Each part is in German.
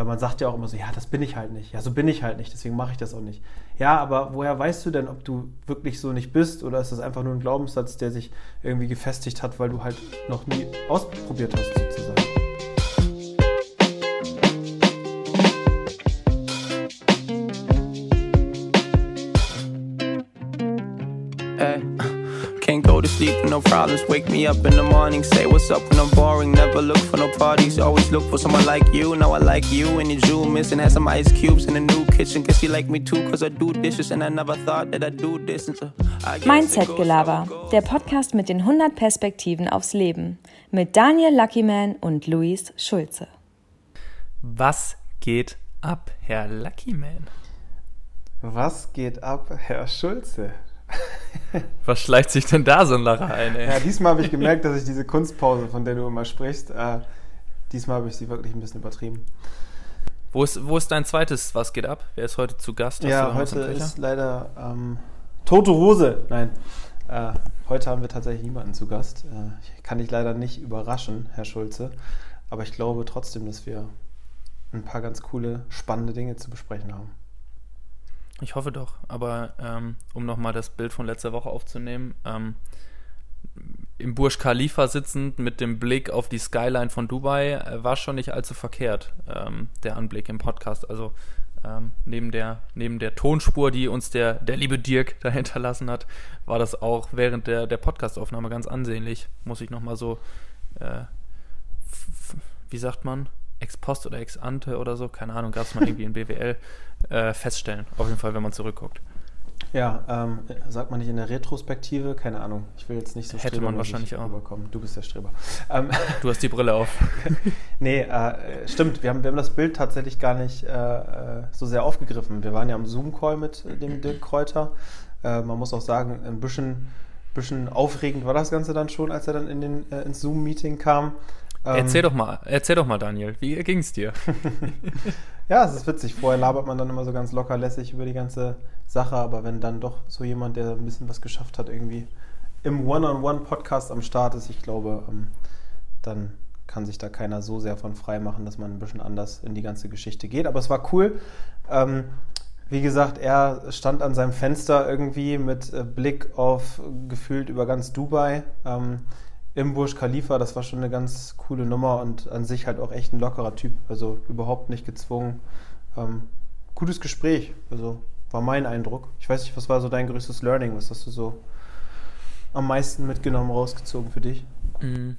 Weil man sagt ja auch immer so, ja, das bin ich halt nicht. Ja, so bin ich halt nicht, deswegen mache ich das auch nicht. Ja, aber woher weißt du denn, ob du wirklich so nicht bist oder ist das einfach nur ein Glaubenssatz, der sich irgendwie gefestigt hat, weil du halt noch nie ausprobiert hast, sozusagen? Sleep with no problems. Wake me up in the morning, say what's up when I'm boring. Never look for no parties, always look for someone like you. Now I like you and your jewel missing. Had some ice cubes in the new kitchen. Guess you like me too, cause I do dishes and I never thought that I'd do this. And so Mindset-Gelaber, der Podcast mit den 100 Perspektiven aufs Leben. Mit Daniel Luckyman und Luis Schulze. Was geht ab, Herr Luckyman? Was geht ab, Herr Schulze? Was schleicht sich denn da so ein Lacher ein, ey? Ja, diesmal habe ich gemerkt, dass ich diese Kunstpause, von der du immer sprichst, äh, diesmal habe ich sie wirklich ein bisschen übertrieben. Wo ist, wo ist dein zweites Was geht ab? Wer ist heute zu Gast? Hast ja, heute ist leider ähm, Tote Hose. Nein, äh, heute haben wir tatsächlich niemanden zu Gast. Äh, ich kann dich leider nicht überraschen, Herr Schulze. Aber ich glaube trotzdem, dass wir ein paar ganz coole, spannende Dinge zu besprechen haben. Ich hoffe doch. Aber ähm, um nochmal das Bild von letzter Woche aufzunehmen, ähm, im Burj Khalifa sitzend mit dem Blick auf die Skyline von Dubai äh, war schon nicht allzu verkehrt, ähm, der Anblick im Podcast. Also ähm, neben, der, neben der Tonspur, die uns der, der liebe Dirk da hinterlassen hat, war das auch während der, der Podcastaufnahme ganz ansehnlich. Muss ich nochmal so, äh, wie sagt man, ex post oder ex ante oder so, keine Ahnung, gab es mal irgendwie in BWL, äh, feststellen. Auf jeden Fall, wenn man zurückguckt. Ja, ähm, sagt man nicht in der Retrospektive, keine Ahnung. Ich will jetzt nicht so Hätte man wahrscheinlich auch. Rüberkommen. Du bist der Streber. Ähm, du hast die Brille auf. nee, äh, stimmt. Wir haben, wir haben das Bild tatsächlich gar nicht äh, äh so sehr aufgegriffen. Wir waren ja am Zoom-Call mit dem Dirk Kräuter. Äh, man muss auch sagen, ein bisschen, bisschen aufregend war das Ganze dann schon, als er dann in den, äh, ins Zoom-Meeting kam. Ähm, erzähl doch mal, erzähl doch mal, Daniel, wie ging es dir? ja, es ist witzig. Vorher labert man dann immer so ganz locker lässig über die ganze Sache, aber wenn dann doch so jemand, der ein bisschen was geschafft hat, irgendwie im One-on-One-Podcast am Start ist, ich glaube, ähm, dann kann sich da keiner so sehr von frei machen, dass man ein bisschen anders in die ganze Geschichte geht. Aber es war cool. Ähm, wie gesagt, er stand an seinem Fenster irgendwie mit äh, Blick auf gefühlt über ganz Dubai. Ähm, im Burj Khalifa, das war schon eine ganz coole Nummer und an sich halt auch echt ein lockerer Typ. Also überhaupt nicht gezwungen. Ähm, gutes Gespräch, also war mein Eindruck. Ich weiß nicht, was war so dein größtes Learning? Was hast du so am meisten mitgenommen, rausgezogen für dich? Mhm.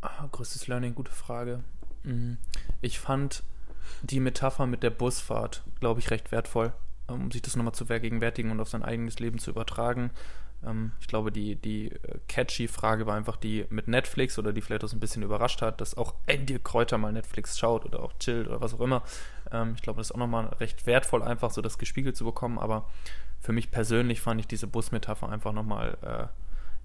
Ah, größtes Learning, gute Frage. Mhm. Ich fand die Metapher mit der Busfahrt, glaube ich, recht wertvoll, um sich das nochmal zu vergegenwärtigen und auf sein eigenes Leben zu übertragen. Ähm, ich glaube, die, die äh, catchy Frage war einfach die mit Netflix oder die vielleicht auch so ein bisschen überrascht hat, dass auch Andy Kräuter mal Netflix schaut oder auch chillt oder was auch immer. Ähm, ich glaube, das ist auch nochmal recht wertvoll, einfach so das gespiegelt zu bekommen. Aber für mich persönlich fand ich diese Busmetapher einfach nochmal äh,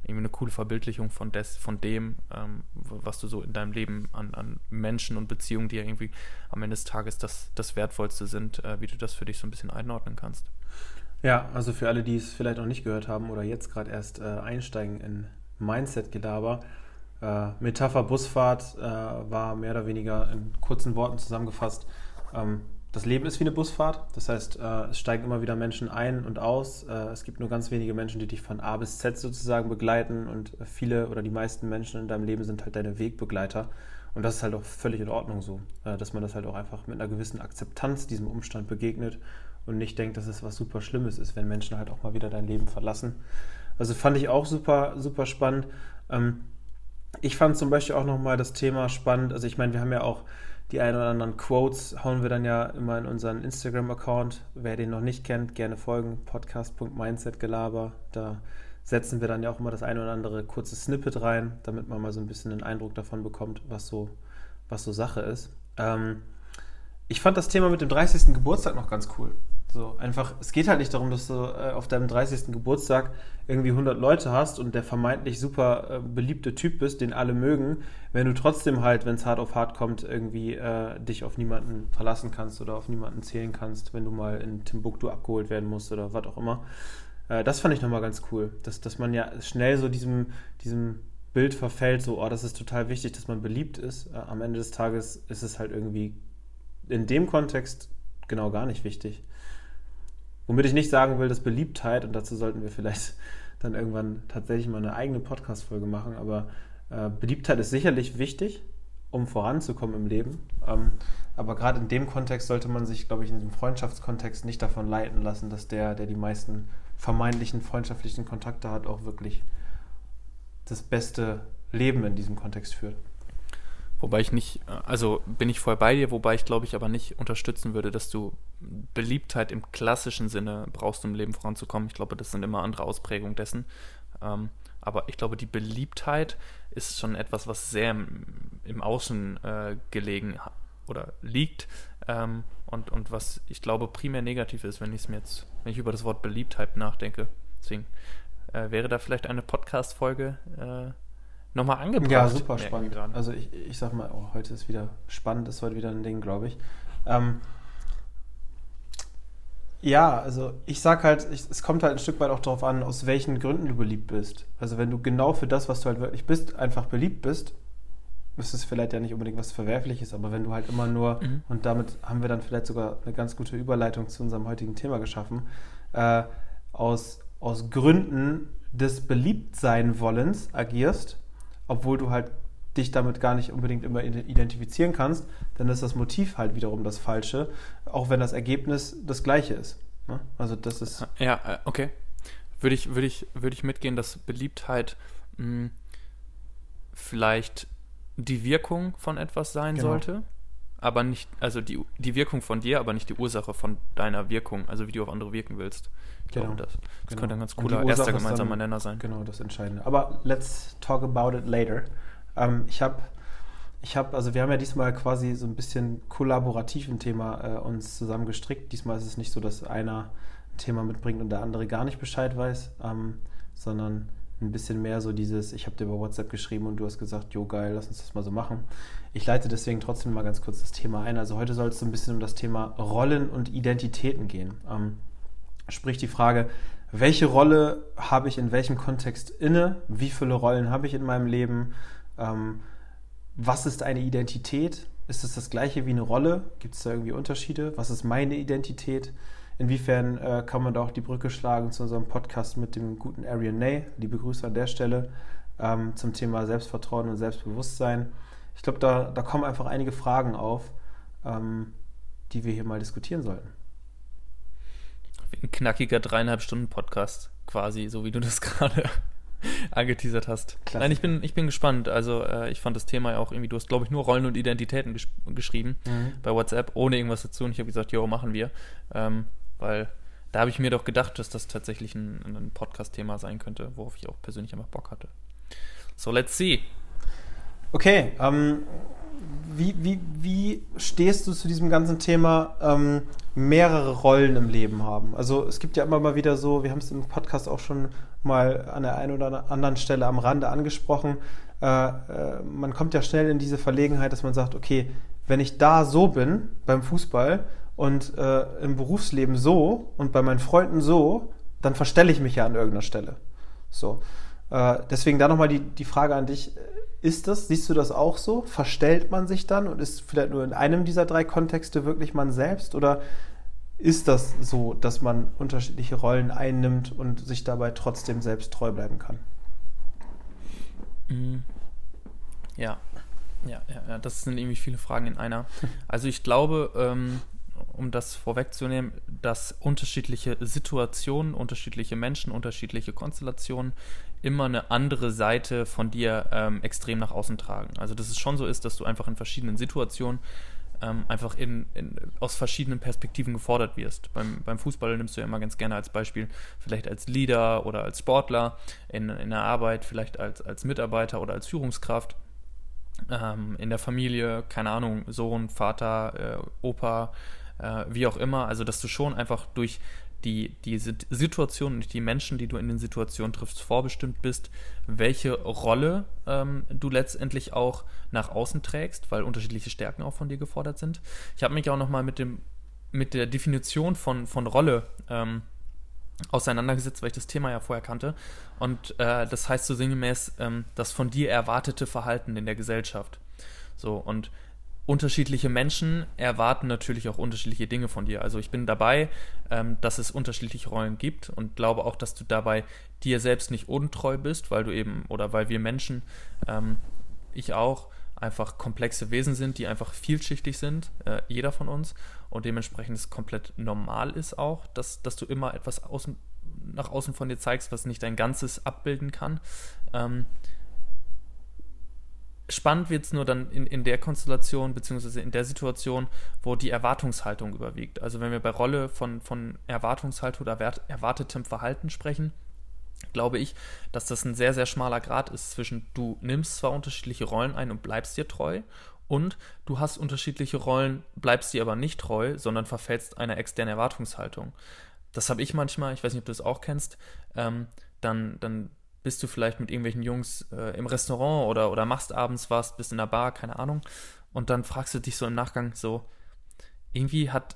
irgendwie eine coole Verbildlichung von, des, von dem, ähm, was du so in deinem Leben an, an Menschen und Beziehungen, die ja irgendwie am Ende des Tages das, das Wertvollste sind, äh, wie du das für dich so ein bisschen einordnen kannst. Ja, also für alle, die es vielleicht noch nicht gehört haben oder jetzt gerade erst äh, einsteigen in Mindset-Gelaber. Äh, Metapher Busfahrt äh, war mehr oder weniger in kurzen Worten zusammengefasst. Ähm, das Leben ist wie eine Busfahrt. Das heißt, äh, es steigen immer wieder Menschen ein und aus. Äh, es gibt nur ganz wenige Menschen, die dich von A bis Z sozusagen begleiten und viele oder die meisten Menschen in deinem Leben sind halt deine Wegbegleiter. Und das ist halt auch völlig in Ordnung so, äh, dass man das halt auch einfach mit einer gewissen Akzeptanz diesem Umstand begegnet und nicht denkt, dass es was super Schlimmes ist, wenn Menschen halt auch mal wieder dein Leben verlassen. Also fand ich auch super, super spannend. Ähm, ich fand zum Beispiel auch nochmal das Thema spannend. Also ich meine, wir haben ja auch die ein oder anderen Quotes, hauen wir dann ja immer in unseren Instagram-Account. Wer den noch nicht kennt, gerne folgen, podcast.mindsetgelaber. Da setzen wir dann ja auch immer das ein oder andere kurze Snippet rein, damit man mal so ein bisschen einen Eindruck davon bekommt, was so, was so Sache ist. Ähm, ich fand das Thema mit dem 30. Geburtstag noch ganz cool. So, einfach, es geht halt nicht darum, dass du äh, auf deinem 30. Geburtstag irgendwie 100 Leute hast und der vermeintlich super äh, beliebte Typ bist, den alle mögen, wenn du trotzdem halt, wenn es hart auf hart kommt, irgendwie äh, dich auf niemanden verlassen kannst oder auf niemanden zählen kannst, wenn du mal in Timbuktu abgeholt werden musst oder was auch immer. Äh, das fand ich nochmal ganz cool, dass, dass man ja schnell so diesem, diesem Bild verfällt, so, oh, das ist total wichtig, dass man beliebt ist. Äh, am Ende des Tages ist es halt irgendwie in dem Kontext genau gar nicht wichtig. Womit ich nicht sagen will, dass Beliebtheit, und dazu sollten wir vielleicht dann irgendwann tatsächlich mal eine eigene Podcast-Folge machen, aber äh, Beliebtheit ist sicherlich wichtig, um voranzukommen im Leben. Ähm, aber gerade in dem Kontext sollte man sich, glaube ich, in diesem Freundschaftskontext nicht davon leiten lassen, dass der, der die meisten vermeintlichen freundschaftlichen Kontakte hat, auch wirklich das beste Leben in diesem Kontext führt. Wobei ich nicht, also bin ich voll bei dir, wobei ich glaube ich aber nicht unterstützen würde, dass du Beliebtheit im klassischen Sinne brauchst, um im Leben voranzukommen. Ich glaube, das sind immer andere Ausprägungen dessen. Ähm, aber ich glaube, die Beliebtheit ist schon etwas, was sehr im, im Außen äh, gelegen oder liegt ähm, und, und was ich glaube primär negativ ist, wenn ich es mir jetzt, wenn ich über das Wort Beliebtheit nachdenke. Deswegen äh, wäre da vielleicht eine Podcast-Folge äh, nochmal angebracht. Ja, super spannend. Also ich, ich sag mal, oh, heute ist wieder spannend, ist heute wieder ein Ding, glaube ich. Ähm, ja, also ich sag halt, ich, es kommt halt ein Stück weit auch darauf an, aus welchen Gründen du beliebt bist. Also wenn du genau für das, was du halt wirklich bist, einfach beliebt bist, ist es vielleicht ja nicht unbedingt was Verwerfliches, aber wenn du halt immer nur, mhm. und damit haben wir dann vielleicht sogar eine ganz gute Überleitung zu unserem heutigen Thema geschaffen, äh, aus, aus Gründen des Beliebtsein-Wollens agierst, obwohl du halt dich damit gar nicht unbedingt immer identifizieren kannst, dann ist das Motiv halt wiederum das Falsche, auch wenn das Ergebnis das gleiche ist. Ne? Also das ist. Ja, äh, okay. Würde ich, würde ich, würde ich mitgehen, dass Beliebtheit mh, hm, vielleicht die Wirkung von etwas sein genau. sollte, aber nicht, also die, die Wirkung von dir, aber nicht die Ursache von deiner Wirkung, also wie du auf andere wirken willst. Ich genau. glaube, das, das genau. könnte ein ganz cooler erster gemeinsamer Nenner sein. Genau, das Entscheidende. Aber let's talk about it later. Ähm, ich habe, ich hab, also wir haben ja diesmal quasi so ein bisschen kollaborativ ein Thema äh, uns zusammen gestrickt. Diesmal ist es nicht so, dass einer ein Thema mitbringt und der andere gar nicht Bescheid weiß, ähm, sondern ein bisschen mehr so dieses, ich habe dir über WhatsApp geschrieben und du hast gesagt, jo geil, lass uns das mal so machen. Ich leite deswegen trotzdem mal ganz kurz das Thema ein. Also heute soll es so ein bisschen um das Thema Rollen und Identitäten gehen. Ähm, Sprich die Frage, welche Rolle habe ich in welchem Kontext inne? Wie viele Rollen habe ich in meinem Leben? Ähm, was ist eine Identität? Ist es das gleiche wie eine Rolle? Gibt es da irgendwie Unterschiede? Was ist meine Identität? Inwiefern äh, kann man da auch die Brücke schlagen zu unserem Podcast mit dem guten Arian Ney? Liebe Grüße an der Stelle ähm, zum Thema Selbstvertrauen und Selbstbewusstsein. Ich glaube, da, da kommen einfach einige Fragen auf, ähm, die wir hier mal diskutieren sollten ein knackiger dreieinhalb Stunden Podcast quasi, so wie du das gerade angeteasert hast. Klasse. Nein, ich bin, ich bin gespannt. Also äh, ich fand das Thema ja auch irgendwie, du hast glaube ich nur Rollen und Identitäten gesch geschrieben mhm. bei WhatsApp, ohne irgendwas dazu. Und ich habe gesagt, jo, machen wir. Ähm, weil da habe ich mir doch gedacht, dass das tatsächlich ein, ein Podcast-Thema sein könnte, worauf ich auch persönlich einfach Bock hatte. So, let's see. Okay, ähm, wie, wie, wie stehst du zu diesem ganzen Thema ähm, mehrere Rollen im Leben haben? Also es gibt ja immer mal wieder so, wir haben es im Podcast auch schon mal an der einen oder anderen Stelle am Rande angesprochen, äh, äh, man kommt ja schnell in diese Verlegenheit, dass man sagt, okay, wenn ich da so bin beim Fußball und äh, im Berufsleben so und bei meinen Freunden so, dann verstelle ich mich ja an irgendeiner Stelle. So. Äh, deswegen da nochmal die, die Frage an dich ist das, siehst du das auch so? Verstellt man sich dann und ist vielleicht nur in einem dieser drei Kontexte wirklich man selbst? Oder ist das so, dass man unterschiedliche Rollen einnimmt und sich dabei trotzdem selbst treu bleiben kann? Mhm. Ja. Ja, ja, ja, das sind irgendwie viele Fragen in einer. Also ich glaube, ähm, um das vorwegzunehmen, dass unterschiedliche Situationen, unterschiedliche Menschen, unterschiedliche Konstellationen immer eine andere Seite von dir ähm, extrem nach außen tragen. Also dass es schon so ist, dass du einfach in verschiedenen Situationen ähm, einfach in, in, aus verschiedenen Perspektiven gefordert wirst. Beim, beim Fußball nimmst du ja immer ganz gerne als Beispiel, vielleicht als Leader oder als Sportler, in, in der Arbeit vielleicht als, als Mitarbeiter oder als Führungskraft. Ähm, in der Familie, keine Ahnung, Sohn, Vater, äh, Opa, äh, wie auch immer. Also, dass du schon einfach durch die, die Situation und die Menschen, die du in den Situationen triffst, vorbestimmt bist, welche Rolle ähm, du letztendlich auch nach außen trägst, weil unterschiedliche Stärken auch von dir gefordert sind. Ich habe mich auch nochmal mit mit der Definition von, von Rolle ähm, auseinandergesetzt, weil ich das Thema ja vorher kannte. Und äh, das heißt so sinngemäß ähm, das von dir erwartete Verhalten in der Gesellschaft. So, und unterschiedliche Menschen erwarten natürlich auch unterschiedliche Dinge von dir. Also ich bin dabei, ähm, dass es unterschiedliche Rollen gibt und glaube auch, dass du dabei dir selbst nicht untreu bist, weil du eben oder weil wir Menschen, ähm, ich auch, einfach komplexe Wesen sind, die einfach vielschichtig sind, äh, jeder von uns und dementsprechend es komplett normal ist auch, dass, dass du immer etwas außen, nach außen von dir zeigst, was nicht dein Ganzes abbilden kann. Ähm, spannend wird es nur dann in, in der Konstellation, beziehungsweise in der Situation, wo die Erwartungshaltung überwiegt. Also wenn wir bei Rolle von, von Erwartungshaltung oder erwartetem Verhalten sprechen, glaube ich, dass das ein sehr, sehr schmaler Grad ist zwischen du nimmst zwar unterschiedliche Rollen ein und bleibst dir treu und du hast unterschiedliche Rollen, bleibst dir aber nicht treu, sondern verfällst einer externen Erwartungshaltung. Das habe ich manchmal, ich weiß nicht, ob du das auch kennst, ähm, dann, dann bist du vielleicht mit irgendwelchen Jungs äh, im Restaurant oder, oder machst abends was, bist in der Bar, keine Ahnung, und dann fragst du dich so im Nachgang so, irgendwie hat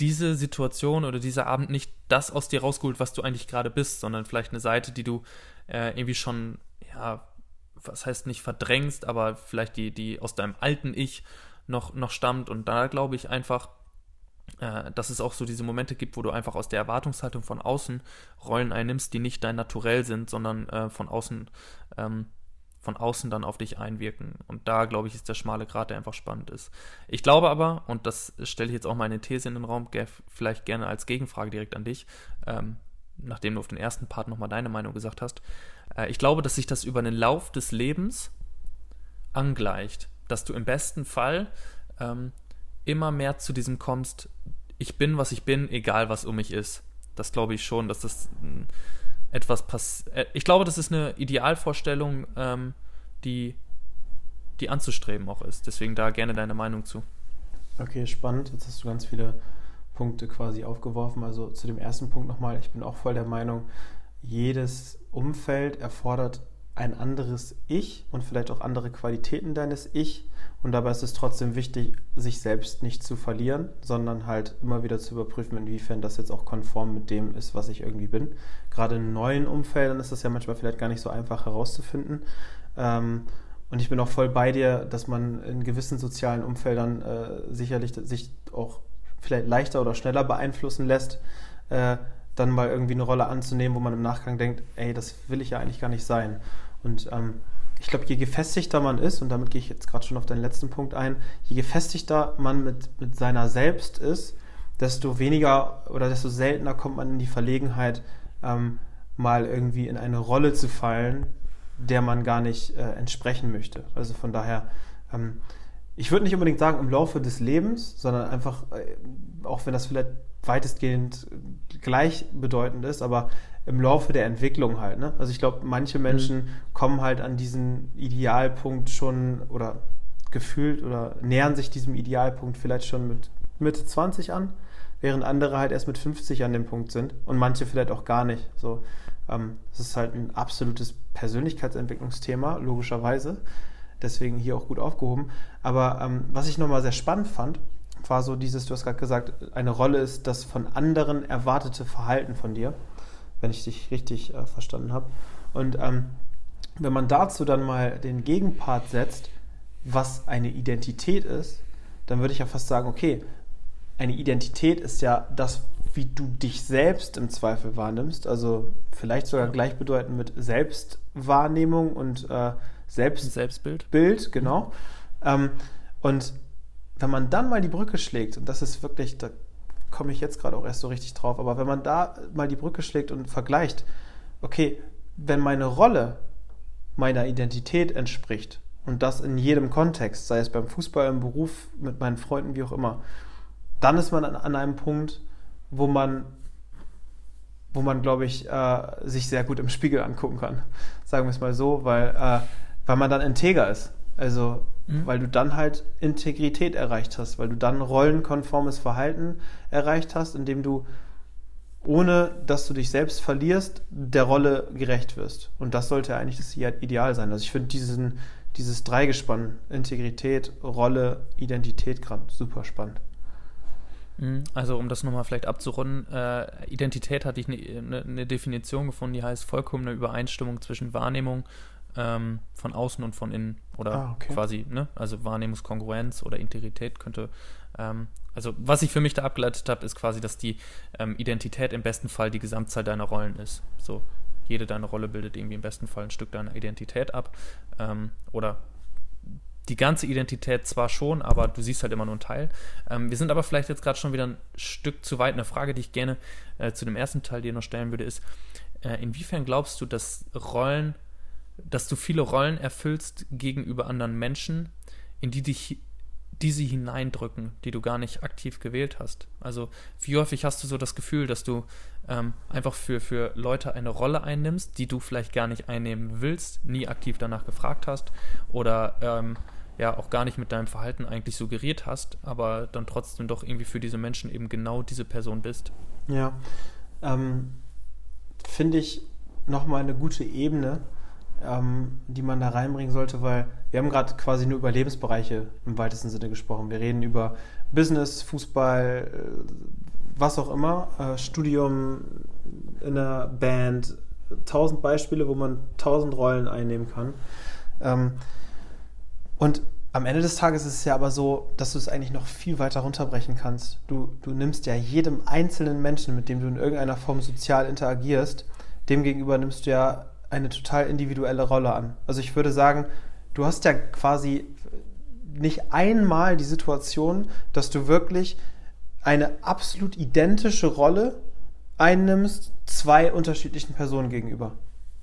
diese Situation oder dieser Abend nicht das aus dir rausgeholt, was du eigentlich gerade bist, sondern vielleicht eine Seite, die du äh, irgendwie schon, ja, was heißt nicht verdrängst, aber vielleicht die, die aus deinem alten Ich noch, noch stammt. Und da glaube ich einfach, äh, dass es auch so diese Momente gibt, wo du einfach aus der Erwartungshaltung von außen Rollen einnimmst, die nicht dein Naturell sind, sondern äh, von außen ähm, von außen dann auf dich einwirken. Und da, glaube ich, ist der schmale Grat, der einfach spannend ist. Ich glaube aber, und das stelle ich jetzt auch meine These in den Raum, vielleicht gerne als Gegenfrage direkt an dich, ähm, nachdem du auf den ersten Part nochmal deine Meinung gesagt hast, äh, ich glaube, dass sich das über den Lauf des Lebens angleicht, dass du im besten Fall ähm, immer mehr zu diesem kommst, ich bin, was ich bin, egal was um mich ist. Das glaube ich schon, dass das hm, etwas passiert. Äh, ich glaube, das ist eine Idealvorstellung, ähm, die, die anzustreben auch ist. Deswegen da gerne deine Meinung zu. Okay, spannend. Jetzt hast du ganz viele Punkte quasi aufgeworfen. Also zu dem ersten Punkt nochmal. Ich bin auch voll der Meinung, jedes Umfeld erfordert ein anderes Ich und vielleicht auch andere Qualitäten deines Ich. Und dabei ist es trotzdem wichtig, sich selbst nicht zu verlieren, sondern halt immer wieder zu überprüfen, inwiefern das jetzt auch konform mit dem ist, was ich irgendwie bin. Gerade in neuen Umfeldern ist das ja manchmal vielleicht gar nicht so einfach herauszufinden. Ähm, und ich bin auch voll bei dir, dass man in gewissen sozialen Umfeldern äh, sicherlich sich auch vielleicht leichter oder schneller beeinflussen lässt, äh, dann mal irgendwie eine Rolle anzunehmen, wo man im Nachgang denkt, ey, das will ich ja eigentlich gar nicht sein. Und ähm, ich glaube, je gefestigter man ist, und damit gehe ich jetzt gerade schon auf deinen letzten Punkt ein, je gefestigter man mit, mit seiner selbst ist, desto weniger oder desto seltener kommt man in die Verlegenheit, ähm, mal irgendwie in eine Rolle zu fallen, der man gar nicht äh, entsprechen möchte. Also von daher, ähm, ich würde nicht unbedingt sagen im Laufe des Lebens, sondern einfach, äh, auch wenn das vielleicht weitestgehend gleichbedeutend ist, aber im Laufe der Entwicklung halt. Ne? Also ich glaube, manche Menschen mhm. kommen halt an diesen Idealpunkt schon oder gefühlt oder nähern sich diesem Idealpunkt vielleicht schon mit Mitte 20 an, während andere halt erst mit 50 an dem Punkt sind und manche vielleicht auch gar nicht. So, ähm, das ist halt ein absolutes Persönlichkeitsentwicklungsthema, logischerweise. Deswegen hier auch gut aufgehoben. Aber ähm, was ich nochmal sehr spannend fand, war so dieses, du hast gerade gesagt, eine Rolle ist das von anderen erwartete Verhalten von dir wenn ich dich richtig äh, verstanden habe. Und ähm, wenn man dazu dann mal den Gegenpart setzt, was eine Identität ist, dann würde ich ja fast sagen, okay, eine Identität ist ja das, wie du dich selbst im Zweifel wahrnimmst, also vielleicht sogar gleichbedeutend mit Selbstwahrnehmung und äh, Selbst Selbstbild. Bild, genau. Ähm, und wenn man dann mal die Brücke schlägt, und das ist wirklich, da komme ich jetzt gerade auch erst so richtig drauf. Aber wenn man da mal die Brücke schlägt und vergleicht, okay, wenn meine Rolle meiner Identität entspricht und das in jedem Kontext, sei es beim Fußball, im Beruf, mit meinen Freunden, wie auch immer, dann ist man an, einem Punkt, wo man, wo man, glaube ich, äh, sich sehr gut im Spiegel angucken kann. Sagen wir es mal so, weil, äh, weil man dann integer ist. Also Mhm. Weil du dann halt Integrität erreicht hast, weil du dann rollenkonformes Verhalten erreicht hast, indem du, ohne dass du dich selbst verlierst, der Rolle gerecht wirst. Und das sollte eigentlich das Ideal sein. Also ich finde diesen, dieses Dreigespann, Integrität, Rolle, Identität gerade super spannend. Mhm. Also um das nochmal vielleicht abzurunden, äh, Identität hatte ich eine ne, ne Definition gefunden, die heißt vollkommene Übereinstimmung zwischen Wahrnehmung ähm, von außen und von innen oder ah, okay. quasi, ne? also Wahrnehmungskongruenz oder Integrität könnte, ähm, also was ich für mich da abgeleitet habe, ist quasi, dass die ähm, Identität im besten Fall die Gesamtzahl deiner Rollen ist. So, jede deine Rolle bildet irgendwie im besten Fall ein Stück deiner Identität ab ähm, oder die ganze Identität zwar schon, aber du siehst halt immer nur einen Teil. Ähm, wir sind aber vielleicht jetzt gerade schon wieder ein Stück zu weit. Eine Frage, die ich gerne äh, zu dem ersten Teil dir noch stellen würde, ist, äh, inwiefern glaubst du, dass Rollen, dass du viele Rollen erfüllst gegenüber anderen Menschen, in die dich die sie hineindrücken, die du gar nicht aktiv gewählt hast. Also wie häufig hast du so das Gefühl, dass du ähm, einfach für, für Leute eine Rolle einnimmst, die du vielleicht gar nicht einnehmen willst, nie aktiv danach gefragt hast oder ähm, ja auch gar nicht mit deinem Verhalten eigentlich suggeriert hast, aber dann trotzdem doch irgendwie für diese Menschen eben genau diese Person bist. Ja, ähm, finde ich nochmal eine gute Ebene, ähm, die man da reinbringen sollte, weil wir haben gerade quasi nur über Lebensbereiche im weitesten Sinne gesprochen. Wir reden über Business, Fußball, äh, was auch immer, äh, Studium in einer Band, tausend Beispiele, wo man tausend Rollen einnehmen kann. Ähm, und am Ende des Tages ist es ja aber so, dass du es eigentlich noch viel weiter runterbrechen kannst. Du, du nimmst ja jedem einzelnen Menschen, mit dem du in irgendeiner Form sozial interagierst, demgegenüber nimmst du ja eine total individuelle Rolle an. Also ich würde sagen, du hast ja quasi nicht einmal die Situation, dass du wirklich eine absolut identische Rolle einnimmst, zwei unterschiedlichen Personen gegenüber.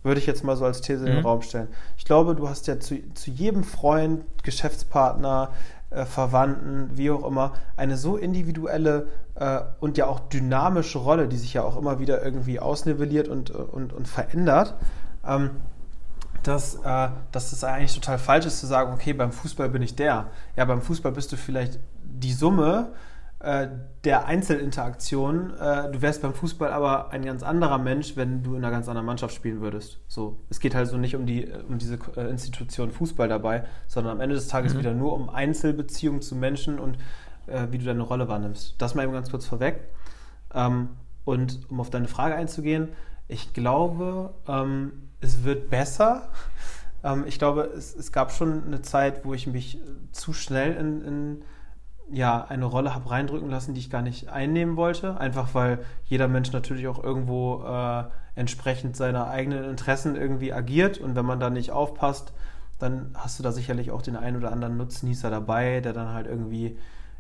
Würde ich jetzt mal so als These mhm. in den mhm. Raum stellen. Ich glaube, du hast ja zu, zu jedem Freund, Geschäftspartner, äh, Verwandten, wie auch immer, eine so individuelle äh, und ja auch dynamische Rolle, die sich ja auch immer wieder irgendwie ausnivelliert und, und, und verändert, ähm, dass, äh, dass es eigentlich total falsch ist zu sagen, okay, beim Fußball bin ich der. Ja, beim Fußball bist du vielleicht die Summe äh, der Einzelinteraktion. Äh, du wärst beim Fußball aber ein ganz anderer Mensch, wenn du in einer ganz anderen Mannschaft spielen würdest. So, es geht halt so nicht um, die, um diese äh, Institution Fußball dabei, sondern am Ende des Tages mhm. wieder nur um Einzelbeziehungen zu Menschen und wie du deine Rolle wahrnimmst. Das mal eben ganz kurz vorweg. Ähm, und um auf deine Frage einzugehen, ich glaube, ähm, es wird besser. Ähm, ich glaube, es, es, gab schon eine Zeit, wo ich mich zu schnell in, in ja, eine Rolle habe reindrücken lassen, die ich gar nicht einnehmen wollte. Einfach weil jeder Mensch natürlich auch irgendwo äh, entsprechend seiner eigenen Interessen irgendwie agiert. Und wenn man da nicht aufpasst, dann hast du da sicherlich auch den einen oder anderen Nutznießer dabei, der dann halt irgendwie,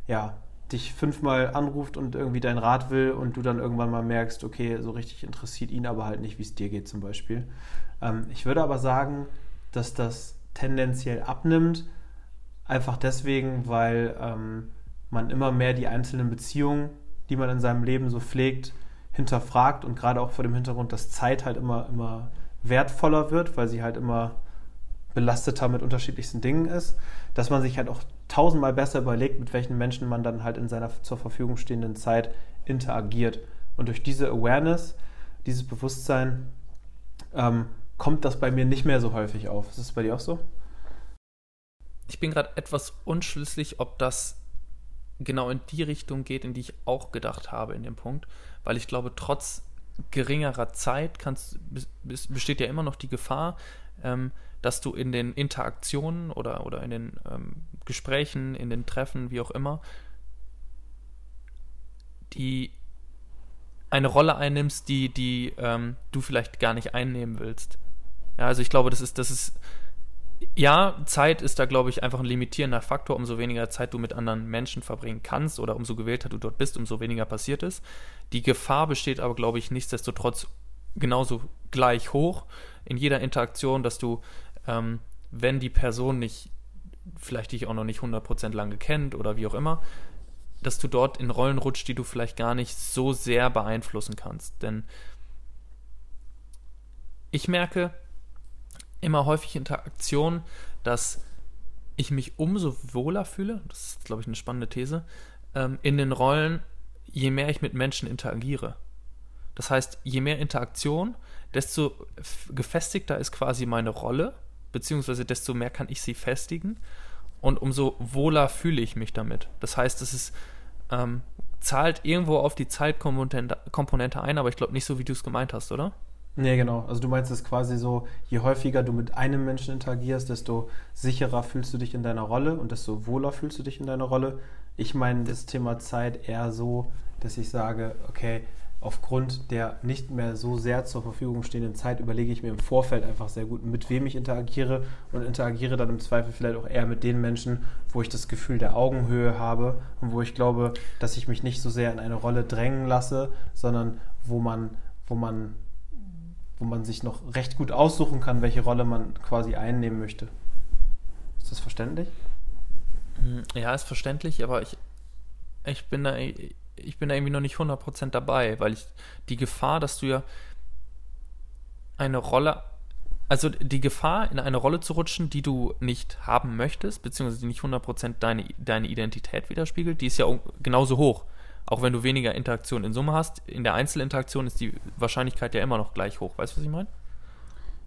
ja, dich fünfmal anruft und irgendwie dein Rat will und du dann irgendwann mal merkst, okay, so richtig interessiert ihn aber halt nicht, wie es dir geht zum Beispiel. Ähm, ich würde aber sagen, dass das tendenziell abnimmt, einfach deswegen, weil ähm, man immer mehr die einzelnen Beziehungen, die man in seinem Leben so pflegt, hinterfragt und gerade auch vor dem Hintergrund, dass Zeit halt immer, immer wertvoller wird, weil sie halt immer belasteter mit unterschiedlichsten Dingen ist, dass man sich halt auch tausendmal besser überlegt, mit welchen Menschen man dann halt in seiner zur Verfügung stehenden Zeit interagiert. Und durch diese Awareness, dieses Bewusstsein, ähm, kommt das bei mir nicht mehr so häufig auf. Ist das bei dir auch so? Ich bin gerade etwas unschlüssig, ob das genau in die Richtung geht, in die ich auch gedacht habe in dem Punkt, weil ich glaube, trotz geringerer Zeit kannst, besteht ja immer noch die Gefahr, ähm, dass du in den Interaktionen oder, oder in den ähm, Gesprächen, in den Treffen, wie auch immer, die eine Rolle einnimmst, die, die ähm, du vielleicht gar nicht einnehmen willst. Ja, also ich glaube, das ist, das ist, ja, Zeit ist da, glaube ich, einfach ein limitierender Faktor. Umso weniger Zeit du mit anderen Menschen verbringen kannst oder umso gewählter du dort bist, umso weniger passiert ist. Die Gefahr besteht aber, glaube ich, nichtsdestotrotz genauso gleich hoch in jeder Interaktion, dass du, ähm, wenn die Person nicht, vielleicht dich auch noch nicht 100% lange kennt oder wie auch immer, dass du dort in Rollen rutscht, die du vielleicht gar nicht so sehr beeinflussen kannst. Denn ich merke, immer häufig Interaktion, dass ich mich umso wohler fühle, das ist, glaube ich, eine spannende These, ähm, in den Rollen, je mehr ich mit Menschen interagiere. Das heißt, je mehr Interaktion, desto gefestigter ist quasi meine Rolle, beziehungsweise desto mehr kann ich sie festigen und umso wohler fühle ich mich damit. Das heißt, es ist ähm, zahlt irgendwo auf die Zeitkomponente Komponente ein, aber ich glaube nicht so, wie du es gemeint hast, oder? Nee, genau. Also du meinst es quasi so, je häufiger du mit einem Menschen interagierst, desto sicherer fühlst du dich in deiner Rolle und desto wohler fühlst du dich in deiner Rolle. Ich meine das Thema Zeit eher so, dass ich sage, okay, aufgrund der nicht mehr so sehr zur Verfügung stehenden Zeit überlege ich mir im Vorfeld einfach sehr gut, mit wem ich interagiere und interagiere dann im Zweifel vielleicht auch eher mit den Menschen, wo ich das Gefühl der Augenhöhe habe und wo ich glaube, dass ich mich nicht so sehr in eine Rolle drängen lasse, sondern wo man, wo man wo man sich noch recht gut aussuchen kann, welche Rolle man quasi einnehmen möchte. Ist das verständlich? Hm, ja, ist verständlich, aber ich, ich, bin, da, ich bin da irgendwie noch nicht 100% dabei, weil ich die Gefahr, dass du ja eine Rolle, also die Gefahr, in eine Rolle zu rutschen, die du nicht haben möchtest, beziehungsweise die nicht 100% deine, deine Identität widerspiegelt, die ist ja genauso hoch auch wenn du weniger Interaktion in Summe hast, in der Einzelinteraktion ist die Wahrscheinlichkeit ja immer noch gleich hoch. Weißt du, was ich meine?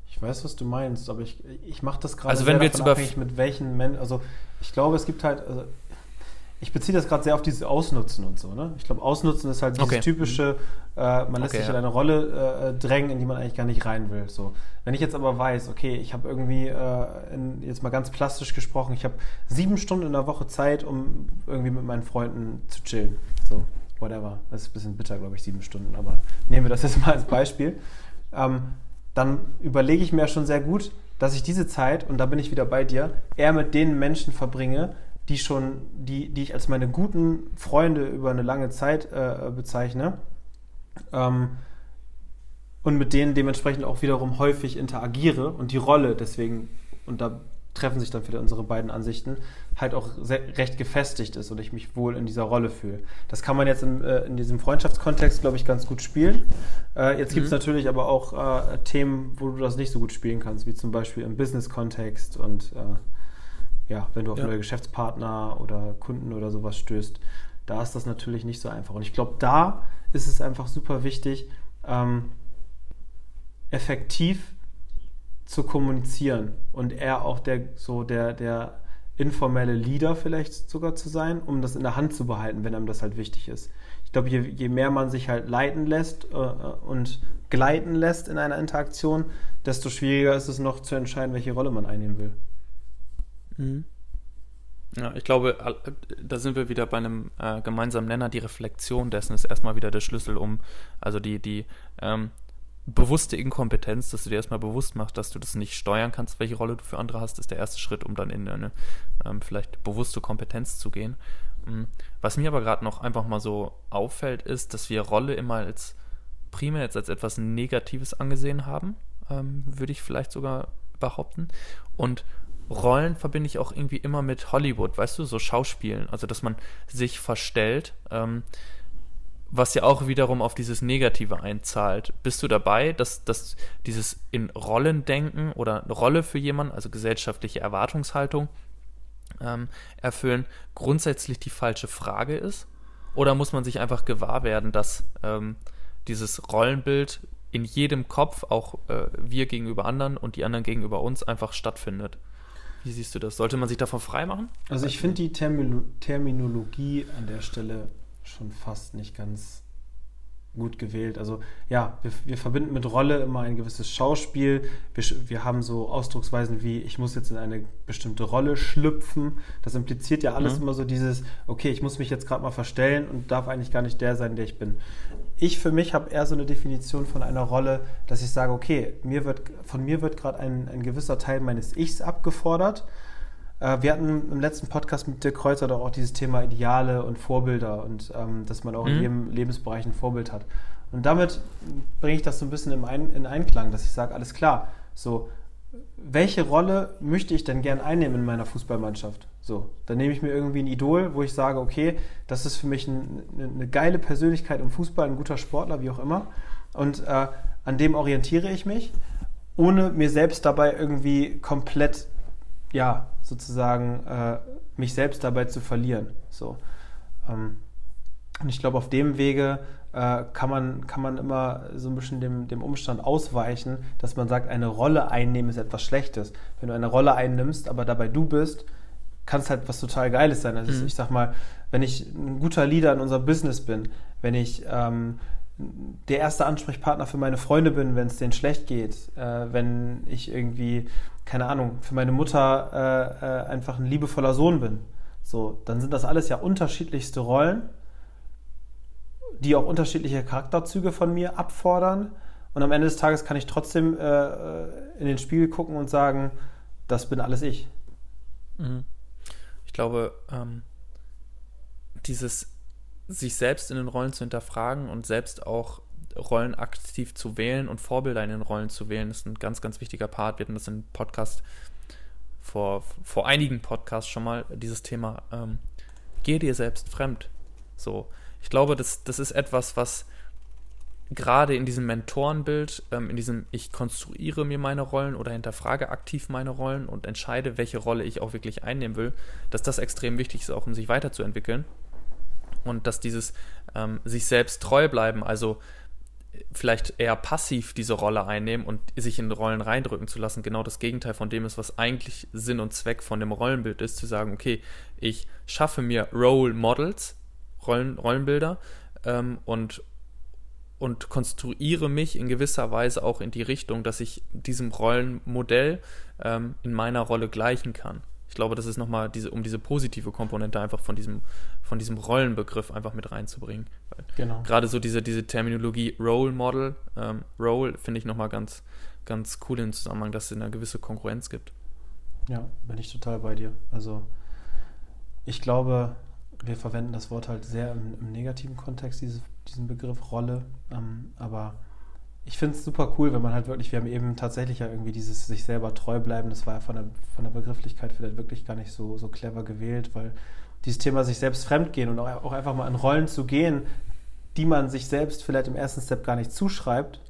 Ich weiß, was du meinst, aber ich, ich mache das gerade also wenn wir jetzt über abhängig, mit welchen Menschen. Also ich glaube, es gibt halt. Also ich beziehe das gerade sehr auf dieses Ausnutzen und so. Ne? Ich glaube, Ausnutzen ist halt dieses okay. typische, äh, man lässt okay, sich in eine Rolle äh, drängen, in die man eigentlich gar nicht rein will. So. Wenn ich jetzt aber weiß, okay, ich habe irgendwie, äh, in, jetzt mal ganz plastisch gesprochen, ich habe sieben Stunden in der Woche Zeit, um irgendwie mit meinen Freunden zu chillen. So, whatever. Das ist ein bisschen bitter, glaube ich, sieben Stunden, aber nehmen wir das jetzt mal als Beispiel. Ähm, dann überlege ich mir schon sehr gut, dass ich diese Zeit, und da bin ich wieder bei dir, eher mit den Menschen verbringe, die schon, die, die ich als meine guten Freunde über eine lange Zeit äh, bezeichne. Ähm, und mit denen dementsprechend auch wiederum häufig interagiere und die Rolle deswegen, und da treffen sich dann wieder unsere beiden Ansichten, halt auch sehr, recht gefestigt ist und ich mich wohl in dieser Rolle fühle. Das kann man jetzt in, äh, in diesem Freundschaftskontext, glaube ich, ganz gut spielen. Äh, jetzt gibt es mhm. natürlich aber auch äh, Themen, wo du das nicht so gut spielen kannst, wie zum Beispiel im Business-Kontext und äh, ja, wenn du auf ja. neue Geschäftspartner oder Kunden oder sowas stößt, da ist das natürlich nicht so einfach. Und ich glaube, da ist es einfach super wichtig, ähm, effektiv zu kommunizieren und eher auch der so der, der informelle Leader vielleicht sogar zu sein, um das in der Hand zu behalten, wenn einem das halt wichtig ist. Ich glaube, je, je mehr man sich halt leiten lässt äh, und gleiten lässt in einer Interaktion, desto schwieriger ist es noch zu entscheiden, welche Rolle man einnehmen will. Mhm. Ja, ich glaube, da sind wir wieder bei einem äh, gemeinsamen Nenner. Die Reflexion dessen ist erstmal wieder der Schlüssel, um, also die, die ähm, bewusste Inkompetenz, dass du dir erstmal bewusst machst, dass du das nicht steuern kannst, welche Rolle du für andere hast, ist der erste Schritt, um dann in eine ähm, vielleicht bewusste Kompetenz zu gehen. Mhm. Was mir aber gerade noch einfach mal so auffällt, ist, dass wir Rolle immer als primär jetzt als etwas Negatives angesehen haben, ähm, würde ich vielleicht sogar behaupten. Und Rollen verbinde ich auch irgendwie immer mit Hollywood, weißt du, so Schauspielen. Also, dass man sich verstellt, ähm, was ja auch wiederum auf dieses Negative einzahlt. Bist du dabei, dass, dass dieses in Rollen denken oder eine Rolle für jemanden, also gesellschaftliche Erwartungshaltung ähm, erfüllen, grundsätzlich die falsche Frage ist? Oder muss man sich einfach gewahr werden, dass ähm, dieses Rollenbild in jedem Kopf, auch äh, wir gegenüber anderen und die anderen gegenüber uns, einfach stattfindet? Wie siehst du das? Sollte man sich davon freimachen? Also ich finde die Termino Terminologie an der Stelle schon fast nicht ganz gut gewählt. Also ja, wir, wir, verbinden mit Rolle immer ein gewisses Schauspiel. Wir, wir, haben so Ausdrucksweisen wie, ich muss jetzt in eine bestimmte Rolle schlüpfen. Das impliziert ja alles mhm. immer so dieses, okay, ich muss mich jetzt gerade mal verstellen und darf eigentlich gar nicht der sein, der ich bin ich für mich habe eher so eine Definition von einer Rolle, dass ich sage, okay, mir wird, von mir wird gerade ein, ein gewisser Teil meines Ichs abgefordert. Äh, wir hatten im letzten Podcast mit Dirk Kreuzer doch auch dieses Thema Ideale und Vorbilder und ähm, dass man auch mhm. in jedem Lebensbereich ein Vorbild hat. Und damit bringe ich das so ein bisschen in, ein, in Einklang, dass ich sage, alles klar, so, welche Rolle möchte ich denn gern einnehmen in meiner Fußballmannschaft? So, dann nehme ich mir irgendwie ein Idol, wo ich sage, okay, das ist für mich ein, eine geile Persönlichkeit im Fußball, ein guter Sportler, wie auch immer. Und äh, an dem orientiere ich mich, ohne mir selbst dabei irgendwie komplett, ja, sozusagen, äh, mich selbst dabei zu verlieren. So. Ähm, und ich glaube, auf dem Wege äh, kann, man, kann man immer so ein bisschen dem, dem Umstand ausweichen, dass man sagt, eine Rolle einnehmen ist etwas Schlechtes. Wenn du eine Rolle einnimmst, aber dabei du bist, kann es halt was total Geiles sein. Also mhm. ich sag mal, wenn ich ein guter Leader in unserem Business bin, wenn ich ähm, der erste Ansprechpartner für meine Freunde bin, wenn es denen schlecht geht, äh, wenn ich irgendwie, keine Ahnung, für meine Mutter äh, äh, einfach ein liebevoller Sohn bin. So, dann sind das alles ja unterschiedlichste Rollen, die auch unterschiedliche Charakterzüge von mir abfordern. Und am Ende des Tages kann ich trotzdem äh, äh, in den Spiegel gucken und sagen, das bin alles ich. Mhm. Ich glaube, ähm, dieses sich selbst in den Rollen zu hinterfragen und selbst auch Rollen aktiv zu wählen und Vorbilder in den Rollen zu wählen, ist ein ganz, ganz wichtiger Part. Wir hatten das im Podcast vor, vor einigen Podcasts schon mal, dieses Thema, ähm, geh dir selbst fremd. So, ich glaube, das, das ist etwas, was gerade in diesem Mentorenbild, ähm, in diesem ich konstruiere mir meine Rollen oder hinterfrage aktiv meine Rollen und entscheide, welche Rolle ich auch wirklich einnehmen will, dass das extrem wichtig ist, auch um sich weiterzuentwickeln. Und dass dieses ähm, sich selbst treu bleiben, also vielleicht eher passiv diese Rolle einnehmen und sich in Rollen reindrücken zu lassen, genau das Gegenteil von dem ist, was eigentlich Sinn und Zweck von dem Rollenbild ist, zu sagen, okay, ich schaffe mir Role Models, Rollen, Rollenbilder ähm, und, und konstruiere mich in gewisser Weise auch in die Richtung, dass ich diesem Rollenmodell ähm, in meiner Rolle gleichen kann. Ich glaube, das ist nochmal diese, um diese positive Komponente einfach von diesem, von diesem Rollenbegriff einfach mit reinzubringen. Genau. Gerade so diese, diese Terminologie Role Model, ähm, Role finde ich nochmal ganz, ganz cool im Zusammenhang, dass es eine gewisse Konkurrenz gibt. Ja, bin ich total bei dir. Also ich glaube, wir verwenden das Wort halt sehr im, im negativen Kontext, diese, diesen Begriff Rolle, ähm, aber ich finde es super cool, wenn man halt wirklich, wir haben eben tatsächlich ja irgendwie dieses sich selber treu bleiben, das war ja von der, von der Begrifflichkeit vielleicht wirklich gar nicht so, so clever gewählt, weil dieses Thema sich selbst fremdgehen und auch, auch einfach mal in Rollen zu gehen, die man sich selbst vielleicht im ersten Step gar nicht zuschreibt,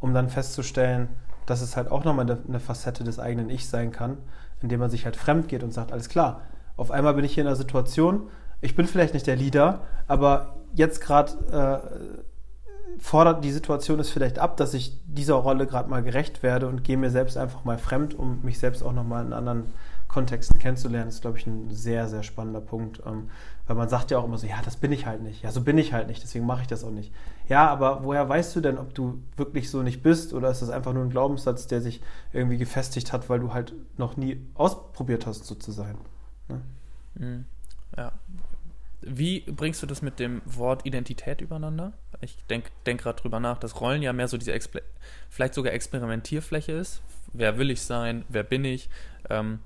um dann festzustellen, dass es halt auch nochmal eine, Facette des eigenen Ich sein kann, indem man sich halt fremd geht und sagt, alles klar, auf einmal bin ich hier in einer Situation, ich bin vielleicht nicht der Leader, aber jetzt gerade äh, fordert die Situation es vielleicht ab, dass ich dieser Rolle gerade mal gerecht werde und gehe mir selbst einfach mal fremd, um mich selbst auch nochmal in anderen Kontexten kennenzulernen, Das ist, glaube ich, ein sehr, sehr spannender Punkt. Ähm, weil man sagt ja auch immer so, ja, das bin ich halt nicht. Ja, so bin ich halt nicht, deswegen mache ich das auch nicht. Ja, aber woher weißt du denn, ob du wirklich so nicht bist oder ist das einfach nur ein Glaubenssatz, der sich irgendwie gefestigt hat, weil du halt noch nie ausprobiert hast, so zu sein? Ne? Mhm. Ja, wie bringst du das mit dem Wort Identität übereinander? Ich denke denk gerade drüber nach, dass Rollen ja mehr so diese Expl vielleicht sogar Experimentierfläche ist. Wer will ich sein? Wer bin ich? Ähm,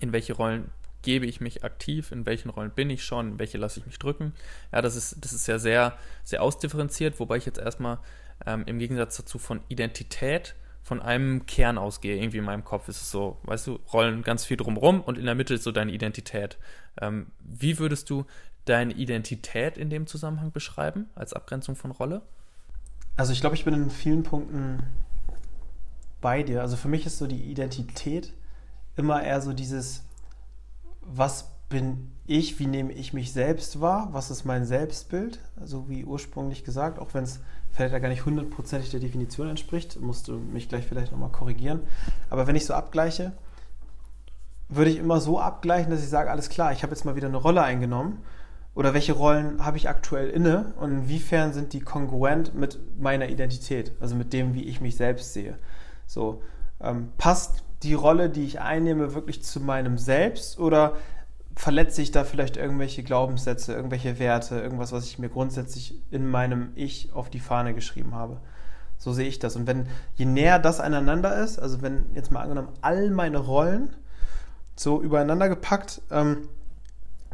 in welche Rollen gebe ich mich aktiv? In welchen Rollen bin ich schon? In welche lasse ich mich drücken? Ja, das ist, das ist ja sehr, sehr ausdifferenziert, wobei ich jetzt erstmal ähm, im Gegensatz dazu von Identität von einem Kern ausgehe. Irgendwie in meinem Kopf ist es so, weißt du, rollen ganz viel drumrum und in der Mitte ist so deine Identität. Ähm, wie würdest du deine Identität in dem Zusammenhang beschreiben, als Abgrenzung von Rolle? Also ich glaube, ich bin in vielen Punkten bei dir. Also für mich ist so die Identität immer eher so dieses, was bin ich, wie nehme ich mich selbst wahr, was ist mein Selbstbild, also wie ursprünglich gesagt, auch wenn es vielleicht gar nicht hundertprozentig der Definition entspricht, musst du mich gleich vielleicht nochmal korrigieren. Aber wenn ich so abgleiche, würde ich immer so abgleichen, dass ich sage, alles klar, ich habe jetzt mal wieder eine Rolle eingenommen oder welche Rollen habe ich aktuell inne und inwiefern sind die kongruent mit meiner Identität, also mit dem, wie ich mich selbst sehe. So, ähm, passt die Rolle, die ich einnehme, wirklich zu meinem Selbst oder verletze ich da vielleicht irgendwelche Glaubenssätze, irgendwelche Werte, irgendwas, was ich mir grundsätzlich in meinem Ich auf die Fahne geschrieben habe? So sehe ich das. Und wenn, je näher das aneinander ist, also wenn jetzt mal angenommen, all meine Rollen so übereinander gepackt, ähm,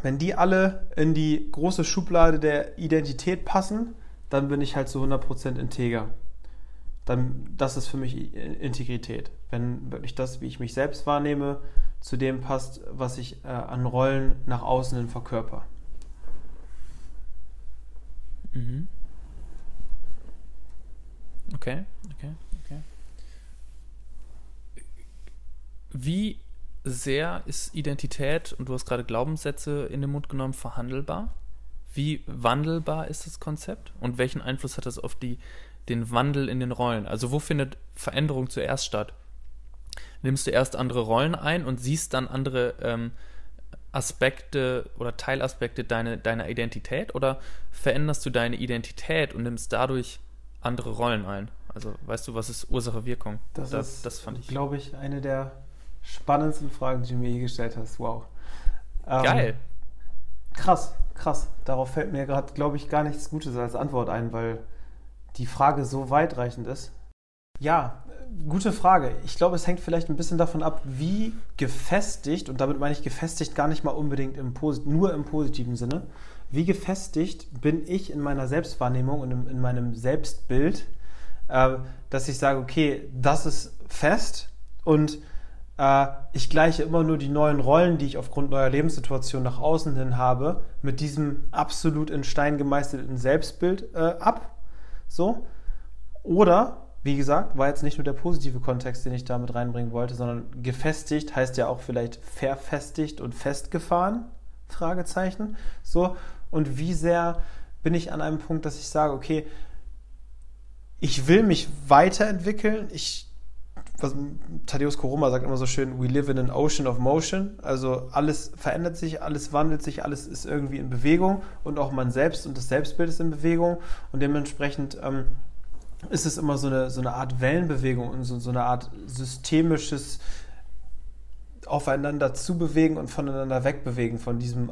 wenn die alle in die große Schublade der Identität passen, dann bin ich halt zu 100% integer. Dann, das ist für mich Integrität. Wenn wirklich das, wie ich mich selbst wahrnehme, zu dem passt, was ich äh, an Rollen nach außen hin verkörper. Mhm. Okay, okay, okay. Wie sehr ist Identität, und du hast gerade Glaubenssätze in den Mund genommen, verhandelbar? Wie wandelbar ist das Konzept? Und welchen Einfluss hat das auf die, den Wandel in den Rollen? Also wo findet Veränderung zuerst statt? Nimmst du erst andere Rollen ein und siehst dann andere, ähm, Aspekte oder Teilaspekte deine, deiner Identität oder veränderst du deine Identität und nimmst dadurch andere Rollen ein? Also weißt du, was ist Ursache-Wirkung? Das, das, ist, das fand ich, glaube ich, eine der spannendsten Fragen, die du mir je gestellt hast. Wow. Ähm, Geil. Krass, krass. Darauf fällt mir gerade, glaube ich, gar nichts Gutes als Antwort ein, weil die Frage so weitreichend ist. Ja, gute Frage. Ich glaube, es hängt vielleicht ein bisschen davon ab, wie gefestigt, und damit meine ich gefestigt gar nicht mal unbedingt im nur im positiven Sinne, wie gefestigt bin ich in meiner Selbstwahrnehmung und in, in meinem Selbstbild, äh, dass ich sage, okay, das ist fest und äh, ich gleiche immer nur die neuen Rollen, die ich aufgrund neuer Lebenssituationen nach außen hin habe, mit diesem absolut in Stein gemeißelten Selbstbild äh, ab. So. Oder wie gesagt, war jetzt nicht nur der positive Kontext, den ich da mit reinbringen wollte, sondern gefestigt heißt ja auch vielleicht verfestigt und festgefahren? Fragezeichen. So. Und wie sehr bin ich an einem Punkt, dass ich sage, okay, ich will mich weiterentwickeln. Ich, was Thaddeus Koroma sagt immer so schön, we live in an ocean of motion. Also alles verändert sich, alles wandelt sich, alles ist irgendwie in Bewegung und auch man selbst und das Selbstbild ist in Bewegung. Und dementsprechend ähm, ist es immer so eine, so eine Art Wellenbewegung und so, so eine Art systemisches Aufeinander zubewegen und voneinander wegbewegen von diesem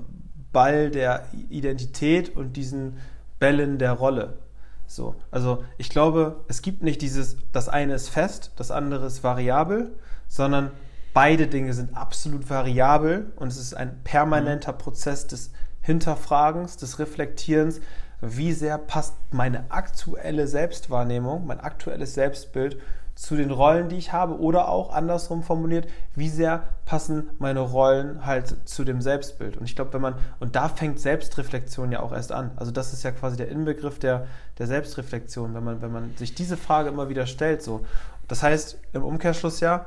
Ball der Identität und diesen Bällen der Rolle. So, also ich glaube, es gibt nicht dieses, das eine ist fest, das andere ist variabel, sondern beide Dinge sind absolut variabel und es ist ein permanenter mhm. Prozess des Hinterfragens, des Reflektierens, wie sehr passt meine aktuelle Selbstwahrnehmung, mein aktuelles Selbstbild zu den Rollen, die ich habe oder auch andersrum formuliert, wie sehr passen meine Rollen halt zu dem Selbstbild. Und ich glaube, wenn man, und da fängt Selbstreflexion ja auch erst an. Also das ist ja quasi der Inbegriff der, der Selbstreflexion, wenn man, wenn man sich diese Frage immer wieder stellt. So. Das heißt, im Umkehrschluss ja,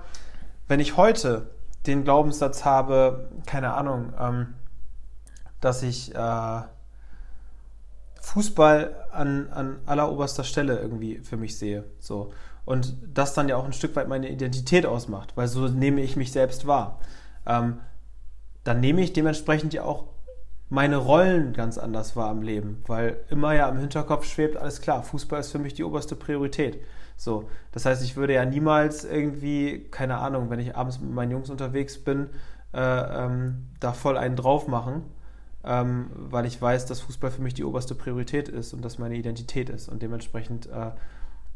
wenn ich heute den Glaubenssatz habe, keine Ahnung, ähm, dass ich äh, Fußball an, an alleroberster Stelle irgendwie für mich sehe. So. Und das dann ja auch ein Stück weit meine Identität ausmacht, weil so nehme ich mich selbst wahr. Ähm, dann nehme ich dementsprechend ja auch meine Rollen ganz anders wahr im Leben, weil immer ja im Hinterkopf schwebt, alles klar, Fußball ist für mich die oberste Priorität. So, das heißt, ich würde ja niemals irgendwie, keine Ahnung, wenn ich abends mit meinen Jungs unterwegs bin, äh, ähm, da voll einen drauf machen, ähm, weil ich weiß, dass Fußball für mich die oberste Priorität ist und das meine Identität ist und dementsprechend äh,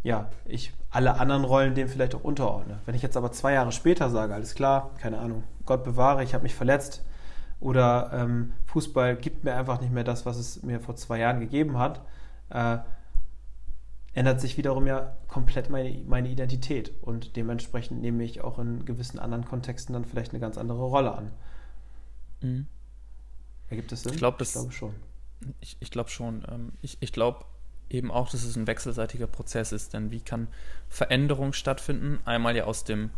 ja, ich alle anderen Rollen dem vielleicht auch unterordne. Wenn ich jetzt aber zwei Jahre später sage, alles klar, keine Ahnung, Gott bewahre, ich habe mich verletzt oder ähm, Fußball gibt mir einfach nicht mehr das, was es mir vor zwei Jahren gegeben hat, äh, ändert sich wiederum ja komplett meine, meine Identität und dementsprechend nehme ich auch in gewissen anderen Kontexten dann vielleicht eine ganz andere Rolle an. Mhm. Ergibt das Sinn? Ich, glaub, glaube schon. Ich, ich glaube schon. Ich ich glaube eben auch, dass es ein wechselseitiger Prozess ist. Denn wie kann Veränderung stattfinden? Einmal ja aus dem,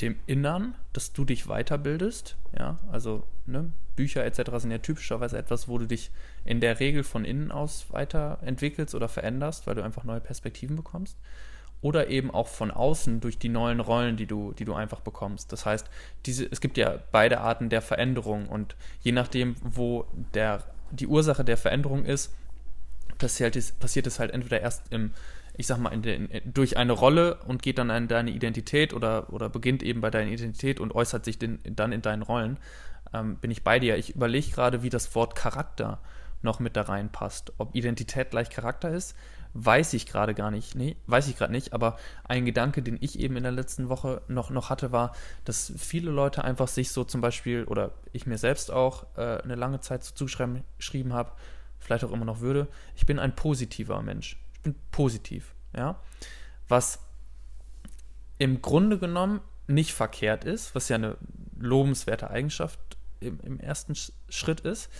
dem Innern, dass du dich weiterbildest. Ja, also ne, Bücher etc. sind ja typischerweise etwas, wo du dich in der Regel von innen aus weiterentwickelst oder veränderst, weil du einfach neue Perspektiven bekommst oder eben auch von außen durch die neuen Rollen, die du, die du einfach bekommst. Das heißt, diese, es gibt ja beide Arten der Veränderung und je nachdem, wo der, die Ursache der Veränderung ist, passiert es, passiert es halt entweder erst im, ich sag mal, in der, in, durch eine Rolle und geht dann in deine Identität oder, oder beginnt eben bei deiner Identität und äußert sich den, dann in deinen Rollen. Ähm, bin ich bei dir. Ich überlege gerade, wie das Wort Charakter noch mit da reinpasst. Ob Identität gleich Charakter ist, weiß ich gerade gar nicht. Nee, weiß ich gerade nicht. Aber ein Gedanke, den ich eben in der letzten Woche noch, noch hatte, war, dass viele Leute einfach sich so zum Beispiel, oder ich mir selbst auch äh, eine lange Zeit so zugeschrieben habe, vielleicht auch immer noch würde, ich bin ein positiver Mensch. Ich bin positiv. Ja. Was im Grunde genommen nicht verkehrt ist, was ja eine lobenswerte Eigenschaft im, im ersten Schritt ist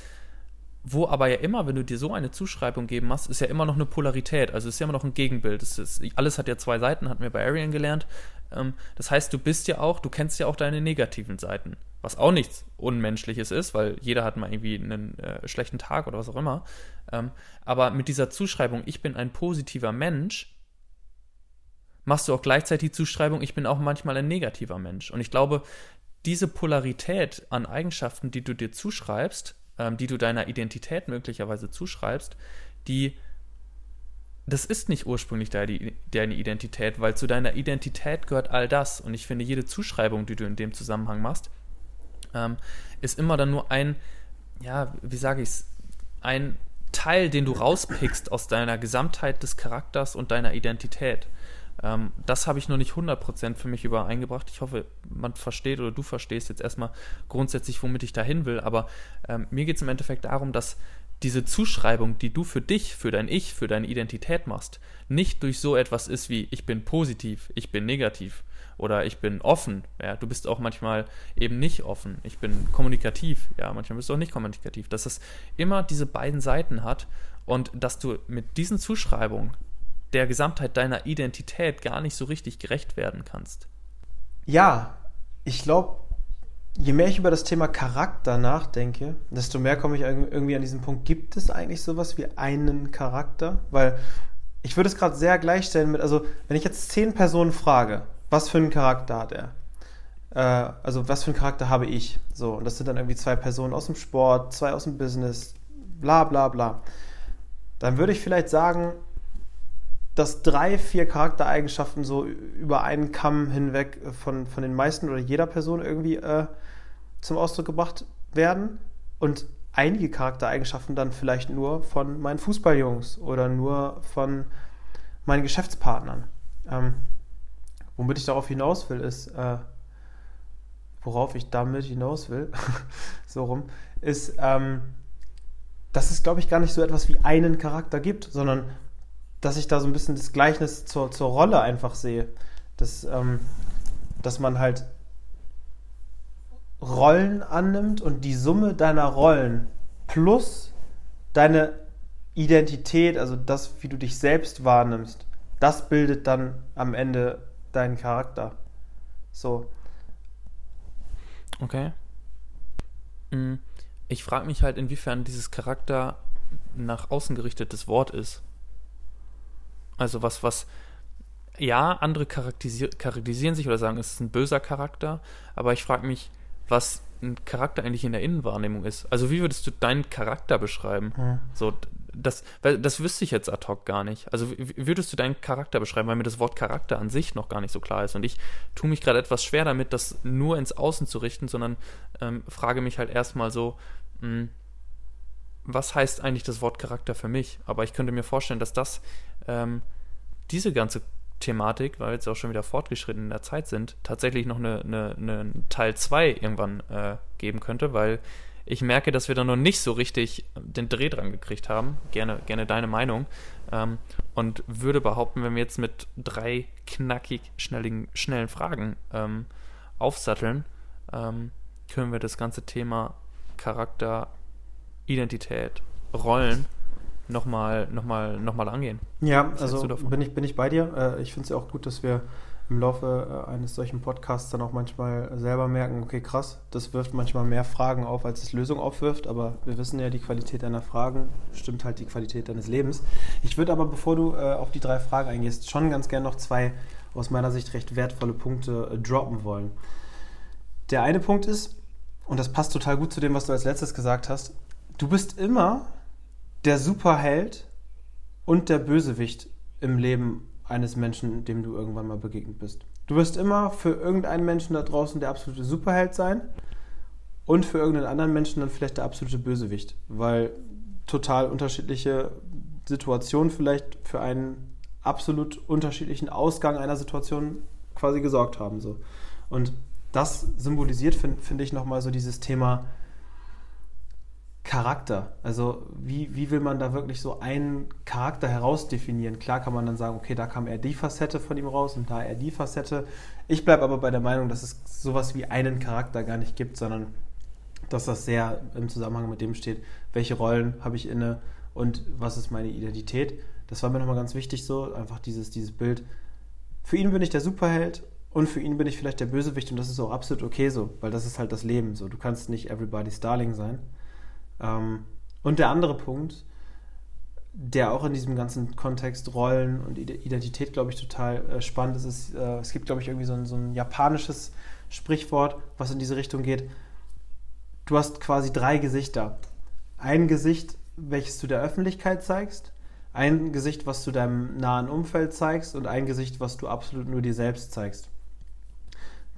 wo aber ja immer, wenn du dir so eine Zuschreibung geben machst, ist ja immer noch eine Polarität, also ist ja immer noch ein Gegenbild. Ist, alles hat ja zwei Seiten, hatten wir bei Arian gelernt. Ähm, das heißt, du bist ja auch, du kennst ja auch deine negativen Seiten, was auch nichts Unmenschliches ist, weil jeder hat mal irgendwie einen äh, schlechten Tag oder was auch immer. Ähm, aber mit dieser Zuschreibung, ich bin ein positiver Mensch, machst du auch gleichzeitig die Zuschreibung, ich bin auch manchmal ein negativer Mensch. Und ich glaube, diese Polarität an Eigenschaften, die du dir zuschreibst, ähm, die du deiner Identität möglicherweise zuschreibst, die das ist nicht ursprünglich deine, Identität, weil zu deiner Identität gehört all das. Und ich finde, jede Zuschreibung, die du in dem Zusammenhang machst, ähm, ist immer dann nur ein, ja, wie sage ich es, ein Teil, den du rauspickst aus deiner Gesamtheit des Charakters und deiner Identität. Ähm, das habe ich noch nicht 100% für mich übereingebracht. Ich hoffe, man versteht oder du verstehst jetzt erstmal grundsätzlich, womit ich dahin will. Aber ähm, mir geht es im Endeffekt darum, dass diese Zuschreibung, die du für dich, für dein Ich, für deine Identität machst, nicht durch so etwas ist wie ich bin positiv, ich bin negativ oder ich bin offen. Ja, du bist auch manchmal eben nicht offen. Ich bin kommunikativ. Ja, manchmal bist du auch nicht kommunikativ. Dass es immer diese beiden Seiten hat und dass du mit diesen Zuschreibungen der Gesamtheit deiner Identität gar nicht so richtig gerecht werden kannst. Ja, ich glaube, je mehr ich über das Thema Charakter nachdenke, desto mehr komme ich irgendwie an diesen Punkt, gibt es eigentlich sowas wie einen Charakter? Weil ich würde es gerade sehr gleichstellen mit, also wenn ich jetzt zehn Personen frage, was für einen Charakter hat er? Äh, also was für einen Charakter habe ich? So, und das sind dann irgendwie zwei Personen aus dem Sport, zwei aus dem Business, bla bla bla. Dann würde ich vielleicht sagen, dass drei, vier Charaktereigenschaften so über einen Kamm hinweg von, von den meisten oder jeder Person irgendwie äh, zum Ausdruck gebracht werden und einige Charaktereigenschaften dann vielleicht nur von meinen Fußballjungs oder nur von meinen Geschäftspartnern. Ähm, womit ich darauf hinaus will, ist, äh, worauf ich damit hinaus will, so rum, ist, ähm, dass es, glaube ich, gar nicht so etwas wie einen Charakter gibt, sondern dass ich da so ein bisschen das Gleichnis zur, zur Rolle einfach sehe. Dass, ähm, dass man halt Rollen annimmt und die Summe deiner Rollen plus deine Identität, also das, wie du dich selbst wahrnimmst, das bildet dann am Ende deinen Charakter. So. Okay. Mm, ich frage mich halt, inwiefern dieses Charakter nach außen gerichtetes Wort ist. Also was, was, ja, andere charakterisier charakterisieren sich oder sagen, es ist ein böser Charakter, aber ich frage mich, was ein Charakter eigentlich in der Innenwahrnehmung ist. Also wie würdest du deinen Charakter beschreiben? Hm. So, das, das wüsste ich jetzt ad hoc gar nicht. Also wie würdest du deinen Charakter beschreiben, weil mir das Wort Charakter an sich noch gar nicht so klar ist. Und ich tue mich gerade etwas schwer damit, das nur ins Außen zu richten, sondern ähm, frage mich halt erstmal so, mh, hm, was heißt eigentlich das Wort Charakter für mich? Aber ich könnte mir vorstellen, dass das ähm, diese ganze Thematik, weil wir jetzt auch schon wieder fortgeschritten in der Zeit sind, tatsächlich noch eine, eine, eine Teil 2 irgendwann äh, geben könnte, weil ich merke, dass wir da noch nicht so richtig den Dreh dran gekriegt haben. Gerne, gerne deine Meinung. Ähm, und würde behaupten, wenn wir jetzt mit drei knackig schnelligen, schnellen Fragen ähm, aufsatteln, ähm, können wir das ganze Thema Charakter, Identität, Rollen nochmal noch mal, noch mal angehen. Ja, also bin ich, bin ich bei dir. Äh, ich finde es ja auch gut, dass wir im Laufe äh, eines solchen Podcasts dann auch manchmal selber merken, okay, krass, das wirft manchmal mehr Fragen auf, als es Lösungen aufwirft, aber wir wissen ja, die Qualität deiner Fragen stimmt halt die Qualität deines Lebens. Ich würde aber, bevor du äh, auf die drei Fragen eingehst, schon ganz gerne noch zwei aus meiner Sicht recht wertvolle Punkte droppen wollen. Der eine Punkt ist, und das passt total gut zu dem, was du als letztes gesagt hast, du bist immer der Superheld und der Bösewicht im Leben eines Menschen, dem du irgendwann mal begegnet bist. Du wirst immer für irgendeinen Menschen da draußen der absolute Superheld sein und für irgendeinen anderen Menschen dann vielleicht der absolute Bösewicht, weil total unterschiedliche Situationen vielleicht für einen absolut unterschiedlichen Ausgang einer Situation quasi gesorgt haben. So. Und das symbolisiert, finde find ich, nochmal so dieses Thema Charakter. Also wie, wie will man da wirklich so einen Charakter herausdefinieren? Klar kann man dann sagen, okay, da kam eher die Facette von ihm raus und da eher die Facette. Ich bleibe aber bei der Meinung, dass es sowas wie einen Charakter gar nicht gibt, sondern dass das sehr im Zusammenhang mit dem steht, welche Rollen habe ich inne und was ist meine Identität. Das war mir nochmal ganz wichtig so, einfach dieses, dieses Bild. Für ihn bin ich der Superheld und für ihn bin ich vielleicht der Bösewicht und das ist auch absolut okay so, weil das ist halt das Leben so. Du kannst nicht everybody's darling sein. Ähm, und der andere Punkt, der auch in diesem ganzen Kontext Rollen und Identität, glaube ich, total äh, spannend ist, ist äh, es gibt, glaube ich, irgendwie so ein, so ein, japanisches Sprichwort, was in diese Richtung geht. Du hast quasi drei Gesichter. Ein Gesicht, welches du der Öffentlichkeit zeigst, ein Gesicht, was du deinem nahen Umfeld zeigst und ein Gesicht, was du absolut nur dir selbst zeigst.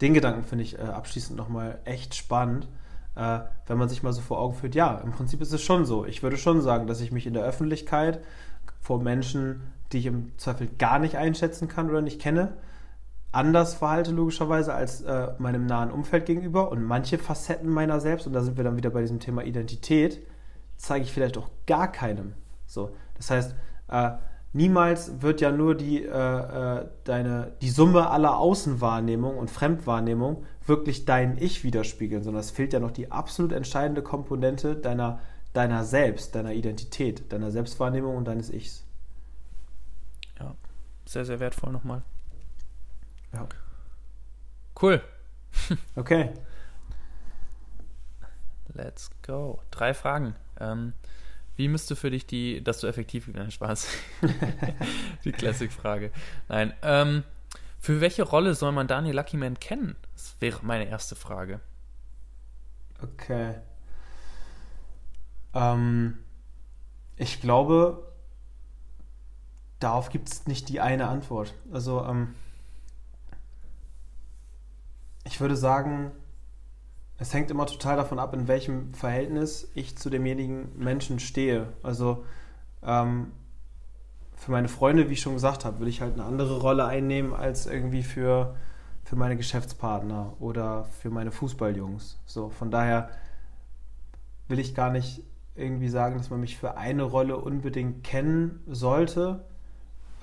Den Gedanken finde ich äh, abschließend nochmal echt spannend, äh, wenn man sich mal so vor Augen führt, ja, im Prinzip ist es schon so. Ich würde schon sagen, dass ich mich in der Öffentlichkeit vor Menschen, die ich im Zweifel gar nicht einschätzen kann oder nicht kenne, anders verhalte logischerweise als äh, meinem nahen Umfeld gegenüber und manche Facetten meiner selbst, und da sind wir dann wieder bei diesem Thema Identität, zeige ich vielleicht auch gar keinem. So, das heißt, äh, niemals wird ja nur die, äh, äh, deine, die Summe aller Außenwahrnehmung und Fremdwahrnehmung wirklich dein Ich widerspiegeln, sondern es fehlt ja noch die absolut entscheidende Komponente deiner, deiner Selbst, deiner Identität, deiner Selbstwahrnehmung und deines Ichs. Ja, sehr, sehr wertvoll nochmal. Ja. Cool. Okay. Let's go. Drei Fragen. Ähm, wie müsste für dich die, dass du effektiv, nein, Spaß. die Classic-Frage. Nein, ähm, für welche Rolle soll man Daniel Luckyman kennen? Das wäre meine erste Frage. Okay. Ähm, ich glaube, darauf gibt es nicht die eine Antwort. Also, ähm, ich würde sagen, es hängt immer total davon ab, in welchem Verhältnis ich zu demjenigen Menschen stehe. Also ähm, für meine Freunde, wie ich schon gesagt habe, will ich halt eine andere Rolle einnehmen als irgendwie für, für meine Geschäftspartner oder für meine Fußballjungs. So, von daher will ich gar nicht irgendwie sagen, dass man mich für eine Rolle unbedingt kennen sollte,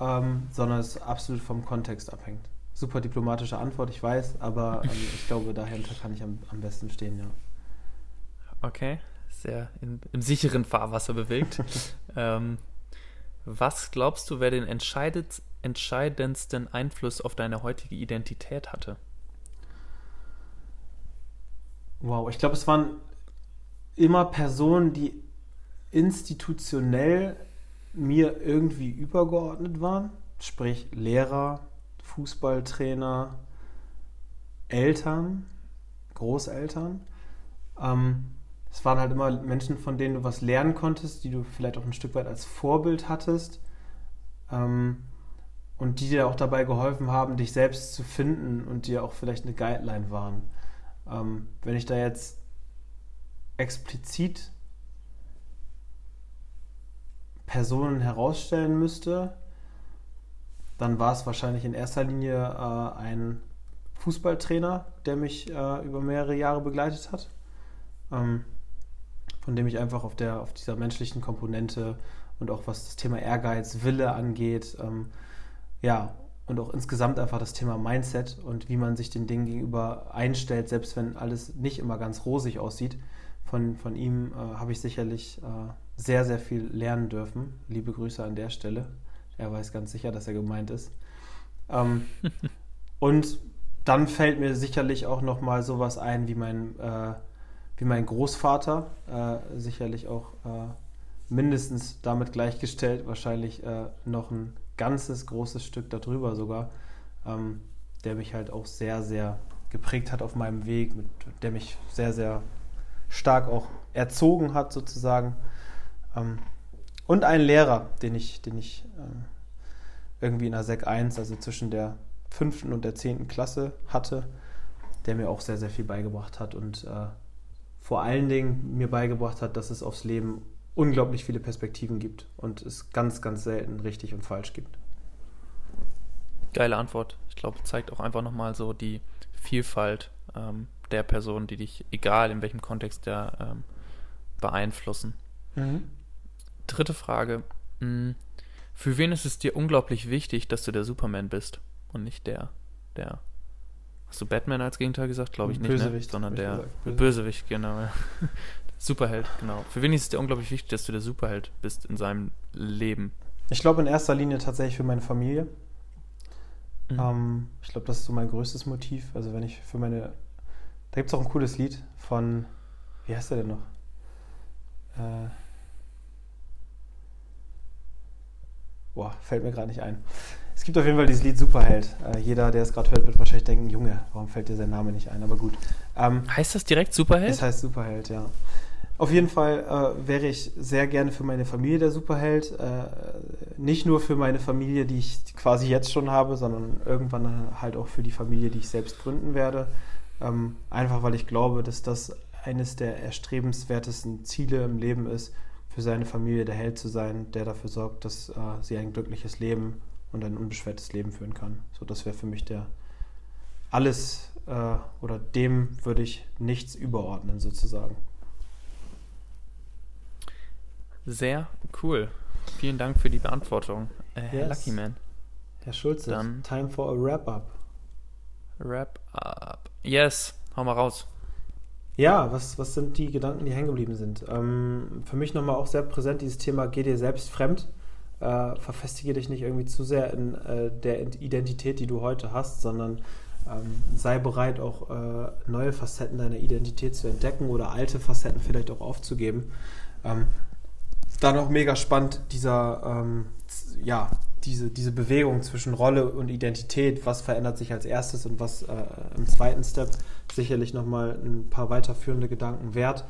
ähm, sondern es absolut vom Kontext abhängt super diplomatische Antwort, ich weiß, aber ähm, ich glaube, dahinter kann ich am, am besten stehen, ja. Okay, sehr in, im sicheren Fahrwasser bewegt. ähm, was glaubst du, wer den entscheidendsten Einfluss auf deine heutige Identität hatte? Wow, ich glaube, es waren immer Personen, die institutionell mir irgendwie übergeordnet waren, sprich Lehrer, Fußballtrainer, Eltern, Großeltern. Ähm, es waren halt immer Menschen, von denen du was lernen konntest, die du vielleicht auch ein Stück weit als Vorbild hattest ähm, und die dir auch dabei geholfen haben, dich selbst zu finden und dir auch vielleicht eine Guideline waren. Ähm, wenn ich da jetzt explizit Personen herausstellen müsste, dann war es wahrscheinlich in erster Linie äh, ein Fußballtrainer, der mich äh, über mehrere Jahre begleitet hat, ähm, von dem ich einfach auf, der, auf dieser menschlichen Komponente und auch was das Thema Ehrgeiz, Wille angeht, ähm, ja, und auch insgesamt einfach das Thema Mindset und wie man sich den Dingen gegenüber einstellt, selbst wenn alles nicht immer ganz rosig aussieht. Von, von ihm äh, habe ich sicherlich äh, sehr, sehr viel lernen dürfen. Liebe Grüße an der Stelle. Er weiß ganz sicher, dass er gemeint ist. Ähm, und dann fällt mir sicherlich auch noch mal sowas ein wie mein, äh, wie mein Großvater, äh, sicherlich auch äh, mindestens damit gleichgestellt, wahrscheinlich äh, noch ein ganzes großes Stück darüber sogar, ähm, der mich halt auch sehr, sehr geprägt hat auf meinem Weg, mit, der mich sehr, sehr stark auch erzogen hat sozusagen. Ähm, und einen Lehrer, den ich, den ich äh, irgendwie in der Sek 1, also zwischen der fünften und der zehnten Klasse hatte, der mir auch sehr, sehr viel beigebracht hat und äh, vor allen Dingen mir beigebracht hat, dass es aufs Leben unglaublich viele Perspektiven gibt und es ganz, ganz selten richtig und falsch gibt. Geile Antwort. Ich glaube, zeigt auch einfach nochmal so die Vielfalt ähm, der Personen, die dich, egal in welchem Kontext, der ähm, beeinflussen. Mhm. Dritte Frage. Hm, für wen ist es dir unglaublich wichtig, dass du der Superman bist und nicht der, der. Hast du Batman als Gegenteil gesagt? Glaube ich nicht, ne? Bösewicht, ne? sondern der Bösewicht. Bösewicht, genau. Superheld, genau. Für wen ist es dir unglaublich wichtig, dass du der Superheld bist in seinem Leben? Ich glaube in erster Linie tatsächlich für meine Familie. Mhm. Ähm, ich glaube, das ist so mein größtes Motiv. Also wenn ich für meine... Da gibt es auch ein cooles Lied von... Wie heißt der denn noch? Äh, boah, fällt mir gerade nicht ein. Es gibt auf jeden Fall dieses Lied Superheld. Äh, jeder, der es gerade hört, wird wahrscheinlich denken, Junge, warum fällt dir sein Name nicht ein? Aber gut. Ähm, heißt das direkt Superheld? Das heißt Superheld, ja. Auf jeden Fall äh, wäre ich sehr gerne für meine Familie der Superheld. Äh, nicht nur für meine Familie, die ich quasi jetzt schon habe, sondern irgendwann halt auch für die Familie, die ich selbst gründen werde. Ähm, einfach weil ich glaube, dass das eines der erstrebenswertesten Ziele im Leben ist, für seine Familie der Held zu sein, der dafür sorgt, dass äh, sie ein glückliches Leben und ein unbeschwertes Leben führen kann. So, das wäre für mich der alles äh, oder dem würde ich nichts überordnen sozusagen. Sehr cool. Vielen Dank für die Beantwortung, äh, yes. Lucky Man. Herr Schulze, Dann time for a wrap-up. Wrap-up. Yes, hau mal raus. Ja, was, was sind die Gedanken, die hängen geblieben sind? Ähm, für mich nochmal auch sehr präsent dieses Thema, geh dir selbst fremd. Äh, verfestige dich nicht irgendwie zu sehr in äh, der Identität, die du heute hast, sondern ähm, sei bereit, auch äh, neue Facetten deiner Identität zu entdecken oder alte Facetten vielleicht auch aufzugeben. Ähm, dann auch mega spannend, dieser, ähm, ja, diese, diese Bewegung zwischen Rolle und Identität, was verändert sich als erstes und was äh, im zweiten Step, sicherlich nochmal ein paar weiterführende Gedanken wert.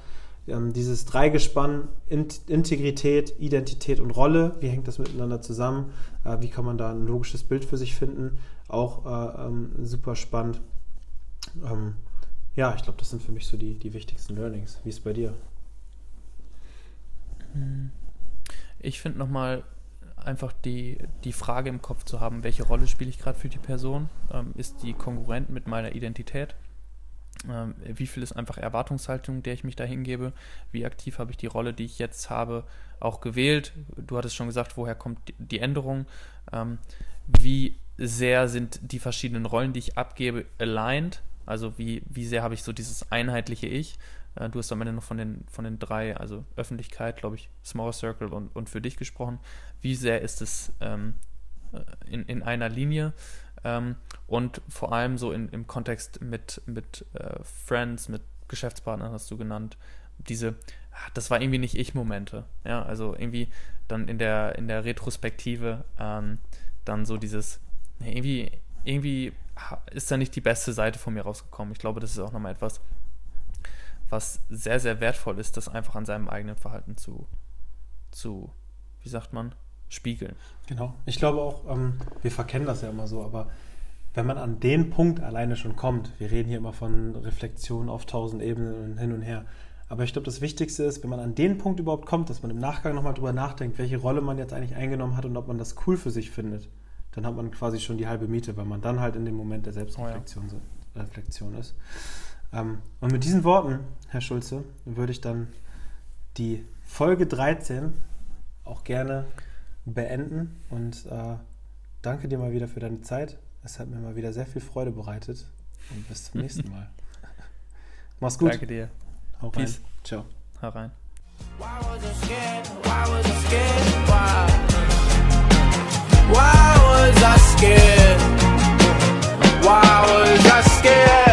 Ähm, dieses Dreigespann, In Integrität, Identität und Rolle, wie hängt das miteinander zusammen? Äh, wie kann man da ein logisches Bild für sich finden? Auch äh, ähm, super spannend. Ähm, ja, ich glaube, das sind für mich so die, die wichtigsten Learnings. Wie ist es bei dir? Hm. Ich finde nochmal einfach die, die Frage im Kopf zu haben, welche Rolle spiele ich gerade für die Person? Ähm, ist die konkurrent mit meiner Identität? Ähm, wie viel ist einfach Erwartungshaltung, der ich mich da hingebe? Wie aktiv habe ich die Rolle, die ich jetzt habe, auch gewählt? Du hattest schon gesagt, woher kommt die Änderung? Ähm, wie sehr sind die verschiedenen Rollen, die ich abgebe, aligned? Also wie, wie sehr habe ich so dieses einheitliche Ich? Äh, du hast am Ende noch von den, von den drei, also Öffentlichkeit, glaube ich, Small Circle und, und für dich gesprochen. Wie sehr ist es ähm, äh, in, in einer Linie? Ähm, und vor allem so in, im Kontext mit, mit äh, Friends, mit Geschäftspartnern hast du genannt, diese, ah, das war irgendwie nicht Ich-Momente. Ja, also irgendwie dann in der, in der Retrospektive ähm, dann so dieses, irgendwie, irgendwie ist da nicht die beste Seite von mir rausgekommen. Ich glaube, das ist auch nochmal etwas, was sehr, sehr wertvoll ist, das einfach an seinem eigenen Verhalten zu, zu wie sagt man, spiegeln. Genau. Ich glaube auch, ähm, wir verkennen das ja immer so, aber wenn man an den Punkt alleine schon kommt, wir reden hier immer von Reflexion auf tausend Ebenen und hin und her, aber ich glaube, das Wichtigste ist, wenn man an den Punkt überhaupt kommt, dass man im Nachgang nochmal drüber nachdenkt, welche Rolle man jetzt eigentlich eingenommen hat und ob man das cool für sich findet, dann hat man quasi schon die halbe Miete, weil man dann halt in dem Moment der Selbstreflexion oh ja. Reflexion ist. Ähm, und mit diesen Worten, Herr Schulze, würde ich dann die Folge 13 auch gerne beenden und äh, danke dir mal wieder für deine Zeit. Es hat mir mal wieder sehr viel Freude bereitet und bis zum nächsten Mal. Mach's gut. Danke dir. Hau Peace. rein. Ciao. Hau rein. Why was I scared? Why was I scared?